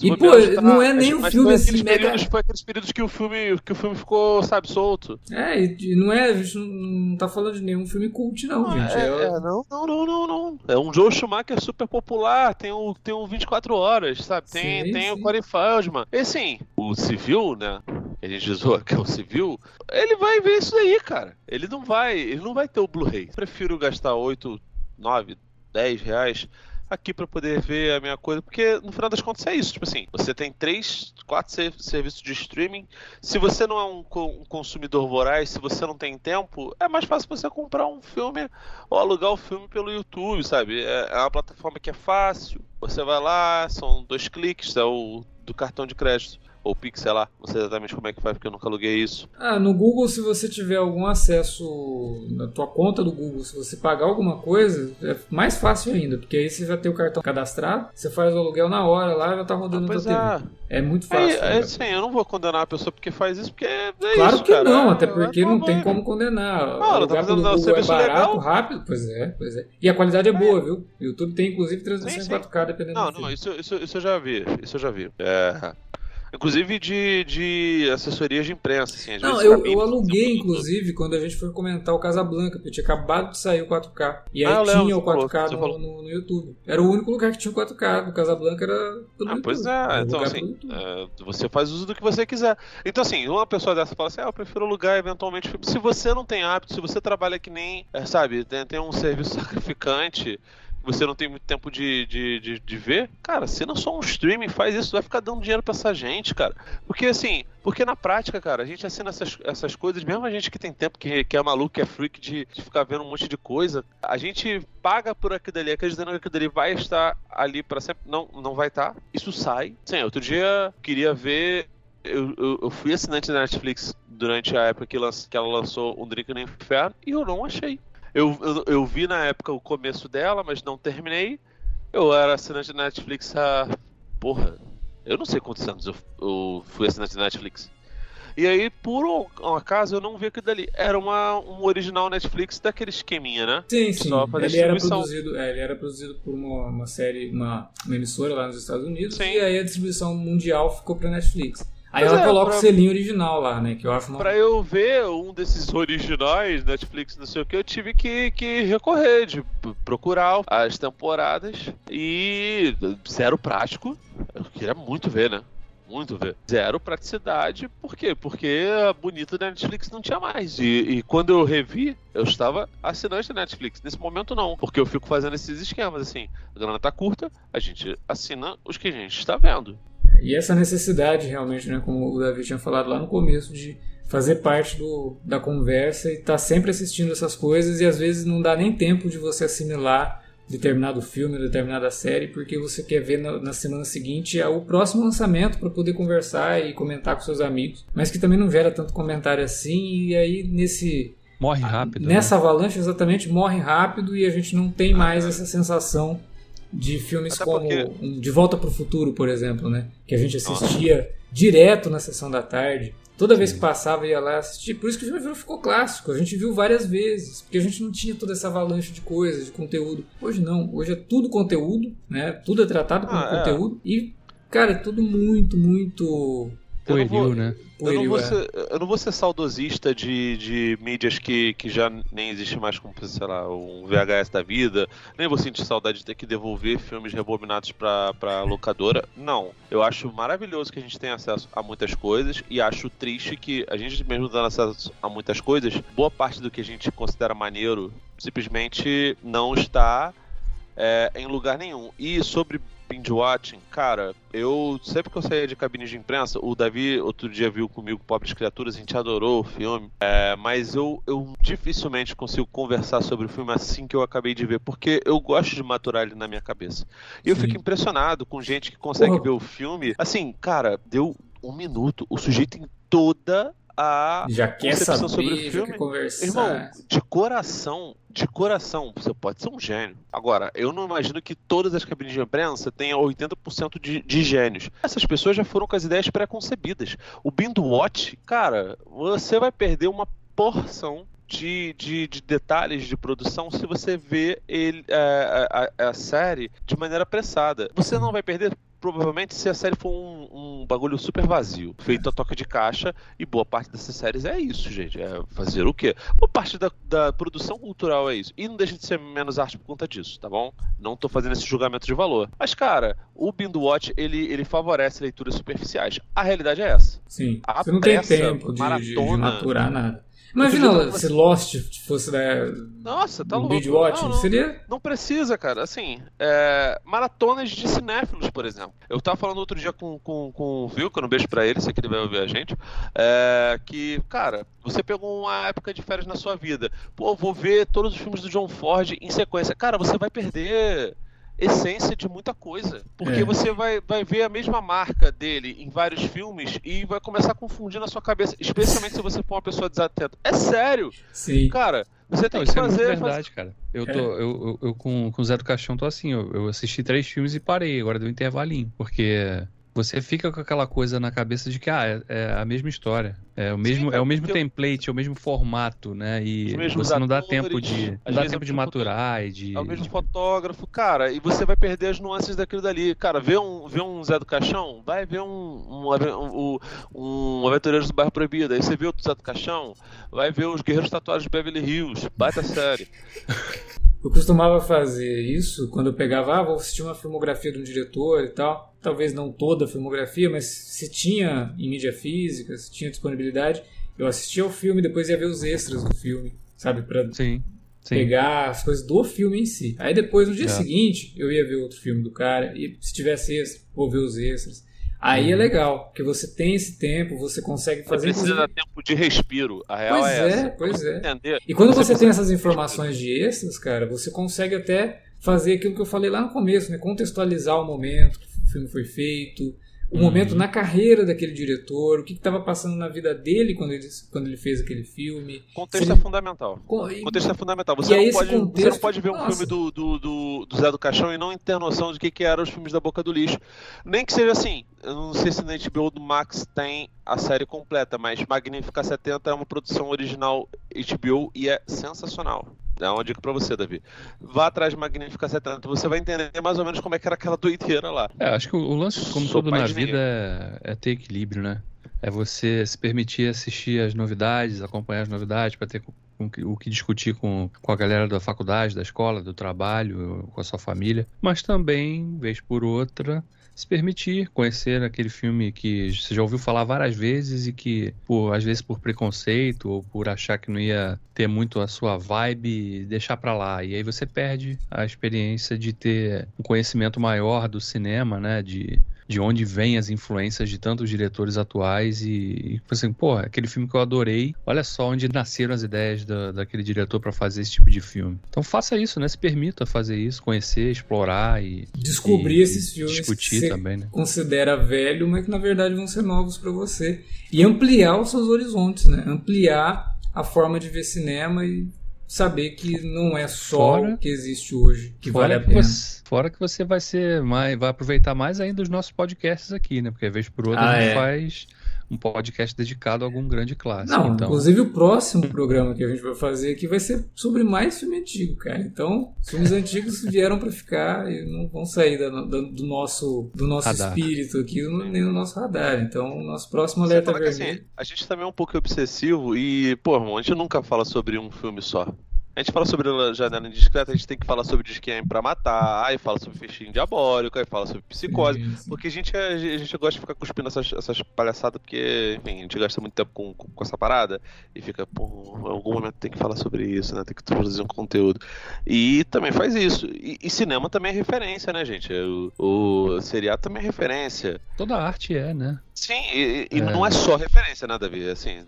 e, pô, tá, não é nem um filme assim, mega... Períodos, foi aqueles períodos que o filme, que o filme ficou, sabe, solto. É, e não é, a gente não, tá falando de nenhum filme cult, não, não gente. É, é, não, não, não, não, não. É um Joe Schumacher super popular, tem um, tem um 24 horas, sabe? Tem, sim, tem sim. o Corey Feldman. E assim, o civil, né? A gente zoa que é o civil, ele vai ver isso aí, cara. Ele não vai, ele não vai ter o Blu-ray. Prefiro gastar 8, 9, 10 reais aqui para poder ver a minha coisa, porque no final das contas é isso, tipo assim, você tem três, quatro serviços de streaming, se você não é um, um, consumidor voraz, se você não tem tempo, é mais fácil você comprar um filme ou alugar o filme pelo YouTube, sabe? É, é uma plataforma que é fácil, você vai lá, são dois cliques, é o do cartão de crédito ou Pix, sei lá. Não sei exatamente como é que faz, porque eu nunca aluguei isso. Ah, no Google, se você tiver algum acesso na tua conta do Google, se você pagar alguma coisa, é mais fácil ainda, porque aí você já tem o cartão cadastrado, você faz o aluguel na hora lá já tá rodando ah, na tua é. É muito fácil. É, é sim, eu não vou condenar a pessoa porque faz isso, porque é Claro isso, que cara. não, até porque não tem como condenar. Não, ela tá fazendo o Google é barato, legal. rápido, pois é, pois é. E a qualidade é, é. boa, viu? O YouTube tem inclusive transmissão em 4K, dependendo Não, não, isso, isso, isso eu já vi, isso eu já vi. É... Inclusive de, de assessorias de imprensa, assim. Não, eu, eu aluguei, inclusive, quando a gente foi comentar o Casablanca, porque tinha acabado de sair o 4K. E aí ah, tinha o 4K falou, no, no, no, YouTube. Era o único lugar que tinha o 4K. O Casablanca era tudo Ah, pois é. Então, assim, é, você faz uso do que você quiser. Então, assim, uma pessoa dessa fala assim, ah, eu prefiro alugar eventualmente. Se você não tem hábito, se você trabalha que nem, é, sabe, tem, tem um serviço sacrificante você não tem muito tempo de, de, de, de, ver, cara, assina só um streaming, faz isso, vai ficar dando dinheiro pra essa gente, cara. Porque assim, porque na prática, cara, a gente assina essas, essas coisas, mesmo a gente que tem tempo, que, que é maluco, que é freak de, de ficar vendo um monte de coisa, a gente paga por aquilo ali, acreditando que aquilo ali vai estar ali para sempre. Não, não vai estar. Isso sai. Sim, outro dia queria ver. Eu, eu, eu fui assinante da Netflix durante a época que, que ela lançou Um Drink no Inferno e eu não achei. Eu, eu, eu, vi na época o começo dela, mas não terminei. Eu era assinante da Netflix há. Porra, eu não sei quantos anos eu, eu fui assinante da Netflix. E aí, por um, acaso, eu não vi aquilo dali. Era uma, um original Netflix daquele esqueminha, né? Sim, sim. Só ele, era produzido, é, ele era produzido por uma, uma série, uma, uma emissora lá nos Estados Unidos. Sim. E aí a distribuição mundial ficou pra Netflix. Aí Mas ela é, coloca pra... o selinho original lá, né? Que eu acho uma... Pra eu ver um desses originais, Netflix, não sei o que, eu tive que, que recorrer, de procurar as temporadas e zero prático. Eu queria muito ver, né? Muito ver. Zero praticidade, por quê? Porque a bonita da Netflix não tinha mais. E, e, quando eu revi, eu estava assinante da Netflix. Nesse momento, não. Porque eu fico fazendo esses esquemas assim. A grana tá curta, a gente assina os que a gente está vendo. E essa necessidade realmente, né, como o Davi tinha falado lá no começo, de fazer parte do, da conversa e estar tá sempre assistindo essas coisas e às vezes não dá nem tempo de você assimilar determinado filme, determinada série, porque você quer ver na, na semana seguinte o próximo lançamento para poder conversar e comentar com seus amigos, mas que também não gera tanto comentário assim e aí nesse morre rápido. Nessa né? avalanche exatamente morre rápido e a gente não tem mais essa sensação de filmes Até como porque... De Volta para o Futuro, por exemplo, né? Que a gente assistia Nossa. direto na sessão da tarde. Toda vez que passava ia lá assistir. Por isso que o filme ficou clássico. A gente viu várias vezes. Porque a gente não tinha toda essa avalanche de coisas, de conteúdo. Hoje não. Hoje é tudo conteúdo, né? Tudo é tratado como ah, é. conteúdo. É. E, cara, é tudo muito, muito Pueril, né? Eu não, vou ser, eu não vou ser saudosista de, de mídias que, que já nem existe mais como, sei lá, um VHS da vida. Nem vou sentir saudade de ter que devolver filmes rebobinados pra, pra locadora. Não. Eu acho maravilhoso que a gente tenha acesso a muitas coisas e acho triste que a gente mesmo dando acesso a muitas coisas, boa parte do que a gente considera maneiro simplesmente não está é, em lugar nenhum. E sobre binge watching, cara, eu sempre que eu saía de cabine de imprensa, o Davi outro dia viu comigo Pobres Criaturas, a gente adorou o filme, é, mas eu, eu dificilmente consigo conversar sobre o filme assim que eu acabei de ver, porque eu gosto de maturar ele na minha cabeça. E eu Sim. fico impressionado com gente que consegue Porra. ver o filme. Assim, cara, deu um minuto, o sujeito em toda a já quer saber, sobre o filme. conversar. Irmão, de coração, de coração, você pode ser um gênio. Agora, eu não imagino que todas as cabines de imprensa tenham 80% de, de gênios. Essas pessoas já foram com as ideias pré-concebidas. O Bind Watch, cara, você vai perder uma porção de, de, de, detalhes de produção se você vê ele, é, a, a, a, série de maneira apressada. Você não vai perder provavelmente se a série for um, um, bagulho super vazio, feito a toca de caixa, e boa parte dessas séries é isso, gente. É fazer o quê? Boa parte da, da produção cultural é isso. E não deixa de ser menos arte por conta disso, tá bom? Não tô fazendo esse julgamento de valor. Mas, cara, o Bind Watch, ele, ele favorece leituras superficiais. A realidade é essa. Sim. A você não tem tempo de, maratona, de, de maturar nada. Imagina se Lost fosse né, Nossa, tá louco. Video watching, não, não, seria? Não precisa, cara. Assim, é, maratonas de cinéfilos, por exemplo. Eu tava falando outro dia com, com, com o Vilco, um beijo pra ele, se ele vai ouvir a gente. É, que, cara, você pegou uma época de férias na sua vida. Pô, vou ver todos os filmes do John Ford em sequência. Cara, você vai perder essência de muita coisa. Porque é. você vai, vai ver a mesma marca dele em vários filmes e vai começar a confundir na sua cabeça, especialmente se você for uma pessoa desatenta. É sério! Sim. Cara, você tem Não, que isso fazer. É verdade, cara. Eu, tô, é. eu, eu, eu, com, com o Zé do Caixão tô assim, eu, eu assisti três filmes e parei, agora deu um intervalinho. Porque você fica com aquela coisa na cabeça de que ah, é, é a mesma história, é o mesmo, Sim, é o mesmo template, é o mesmo formato, né? E você não dá tempo de, não dá tempo de maturar e de é o mesmo fotógrafo, cara, e você vai perder as nuances daquilo dali, cara. Vê um, vê um Zé do Caixão, vai ver um um, um, um, Aventureiros do Bairro Proibido, aí você vê o Zé do Caixão, vai ver os Guerreiros Tatuados de Beverly Hills, baita série. Eu costumava fazer isso quando eu pegava, ah, vou assistir uma filmografia de um diretor e tal. Talvez não toda a filmografia, mas se tinha em mídia física, se tinha disponibilidade, eu assistia ao filme e depois ia ver os extras do filme, sabe? Pra sim, sim. pegar as coisas do filme em si. Aí depois, no dia é. seguinte, eu ia ver outro filme do cara e se tivesse extra, vou ver os extras. Aí é uhum. legal, porque você tem esse tempo, você consegue fazer. Você precisa dar tempo de respiro. A real pois é, é essa. Pois é. Entender, e quando você, você tem essas informações de extras, cara, você consegue até fazer aquilo que eu falei lá no começo, né? Contextualizar o momento que o filme foi feito, o uhum. momento na carreira daquele diretor, o que estava passando na vida dele quando ele, quando ele fez aquele filme. Contexto é fundamental. Contexto é fundamental. Você, não pode, contexto... você não pode ver um Nossa. filme do, do, do, do, Zé do Caixão e não ter noção de que, que eram os filmes da boca do lixo. Nem que seja assim. Eu não sei se na HBO do Max tem a série completa, mas Magnífica 70 é uma produção original HBO e é sensacional. É uma dica pra você, Davi. Vá atrás de Magnífica 70, você vai entender mais ou menos como é que era aquela doideira lá. É, acho que o, lance, como Sou tudo na vida, é, é, ter equilíbrio, né? É você se permitir assistir as novidades, acompanhar as novidades, para ter o que discutir com, com a galera da faculdade, da escola, do trabalho, com a sua família, mas também, vez por outra, se permitir conhecer aquele filme que você já ouviu falar várias vezes e que, por, às vezes por preconceito ou por achar que não ia ter muito a sua vibe, deixar para lá. E aí você perde a experiência de ter um conhecimento maior do cinema, né? De de onde vêm as influências de tantos diretores atuais e, e tipo assim, pô, aquele filme que eu adorei, olha só onde nasceram as ideias da, daquele diretor para fazer esse tipo de filme. Então faça isso, né? Se permita fazer isso, conhecer, explorar e descobrir e, esses filmes discutir que também, né? considera velho, mas que na verdade vão ser novos para você e ampliar os seus horizontes, né? Ampliar a forma de ver cinema e saber que não é só fora, o que existe hoje que vale a pena. Você, fora que você vai ser mais, vai aproveitar mais ainda os nossos podcasts aqui, né? Porque vez por outra ah, a gente é. faz um podcast dedicado a algum grande clássico. Não, então... inclusive o próximo programa que a gente vai fazer aqui vai ser sobre mais filme antigo, cara. Então, filmes antigos vieram para ficar e não vão sair da, da, do nosso, do nosso espírito aqui, nem do nosso radar. Então, nosso próximo alerta vermelho. Assim, a gente também é um pouco obsessivo e, pô, irmão, a gente nunca fala sobre um filme só. A gente fala sobre janela indiscreta, a gente tem que falar sobre Disquem pra matar, aí fala sobre fechinho diabólico, aí fala sobre psicose. Porque a gente, a, gente gosta de ficar cuspindo essas, essas palhaçadas, porque, enfim, a gente gasta muito tempo com, com, com, essa parada e fica, pô, em algum momento tem que falar sobre isso, né? Tem que produzir um conteúdo. E também faz isso. E, e cinema também é referência, né, gente? O, o seriado também é referência. Toda arte é, né? Sim, e, e é. não é só referência, né, Davi? Assim,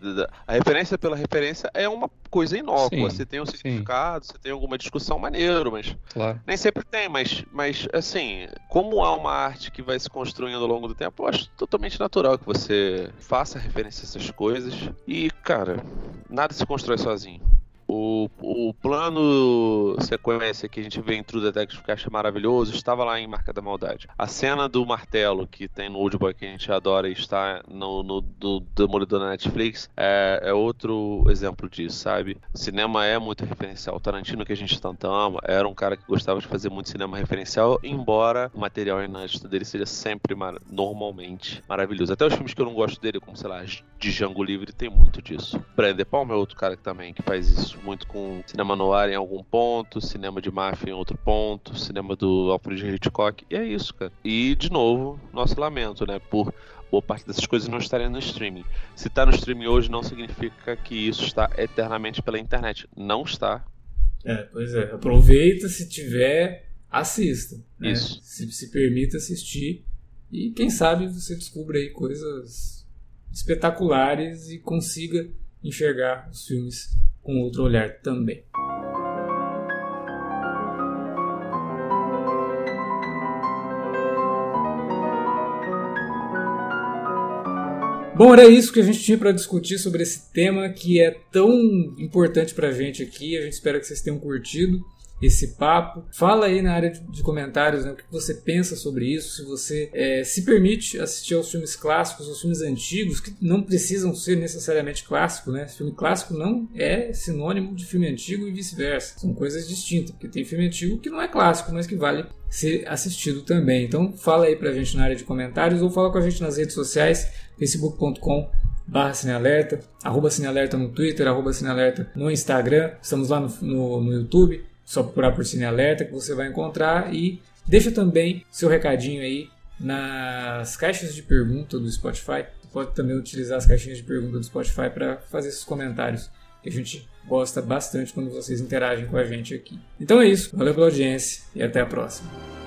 a referência pela referência é uma coisa inócua. Sim, você tem um significado, sim. você tem alguma discussão maneiro, mas claro. nem sempre tem. Mas, mas, assim, como há uma arte que vai se construindo ao longo do tempo, eu acho totalmente natural que você faça referência a essas coisas. E, cara, nada se constrói sozinho. O, o plano sequência que a gente vê em True Detective que acha maravilhoso estava lá em Marca da Maldade. A cena do martelo que tem no Old Boy que a gente adora e está no, no do Demolidor na Netflix é, é, outro exemplo disso, sabe? O cinema é muito referencial. O Tarantino que a gente tanto ama era um cara que gostava de fazer muito cinema referencial, embora o material inédito dele seja sempre mar normalmente maravilhoso. Até os filmes que eu não gosto dele, como sei lá, de Django Livre, tem muito disso. Brandon Palmer é outro cara que também que faz isso muito com cinema noir em algum ponto, cinema de máfia em outro ponto, cinema do Alfred Hitchcock, e é isso, cara. E, de novo, nosso lamento, né, por boa parte dessas coisas não estarem no streaming. Se está no streaming hoje, não significa que isso está eternamente pela internet. Não está. É, pois é. Aproveita se tiver, assista. Né? Isso. Se, se permita assistir. E quem sabe você descubra aí coisas espetaculares e consiga enxergar os filmes com outro olhar também. Bom, era isso que a gente tinha para discutir sobre esse tema que é tão importante para a gente aqui. A gente espera que vocês tenham curtido esse papo. Fala aí na área de comentários né, o que você pensa sobre isso, se você é, se permite assistir aos filmes clássicos, aos filmes antigos, que não precisam ser necessariamente clássicos, né? Filme clássico não é sinônimo de filme antigo e vice-versa. São coisas distintas, porque tem filme antigo que não é clássico, mas que vale ser assistido também. Então fala aí pra gente na área de comentários ou fala com a gente nas redes sociais, facebook.com barra Cinealerta, arroba Cinealerta no Twitter, arroba Cinealerta no Instagram, estamos lá no, no, no YouTube, só procurar por Cine Alerta que você vai encontrar e deixa também seu recadinho aí nas caixas de pergunta do Spotify. Você pode também utilizar as caixinhas de pergunta do Spotify para fazer esses comentários que a gente gosta bastante quando vocês interagem com a gente aqui. Então é isso, valeu pela audiência e até a próxima.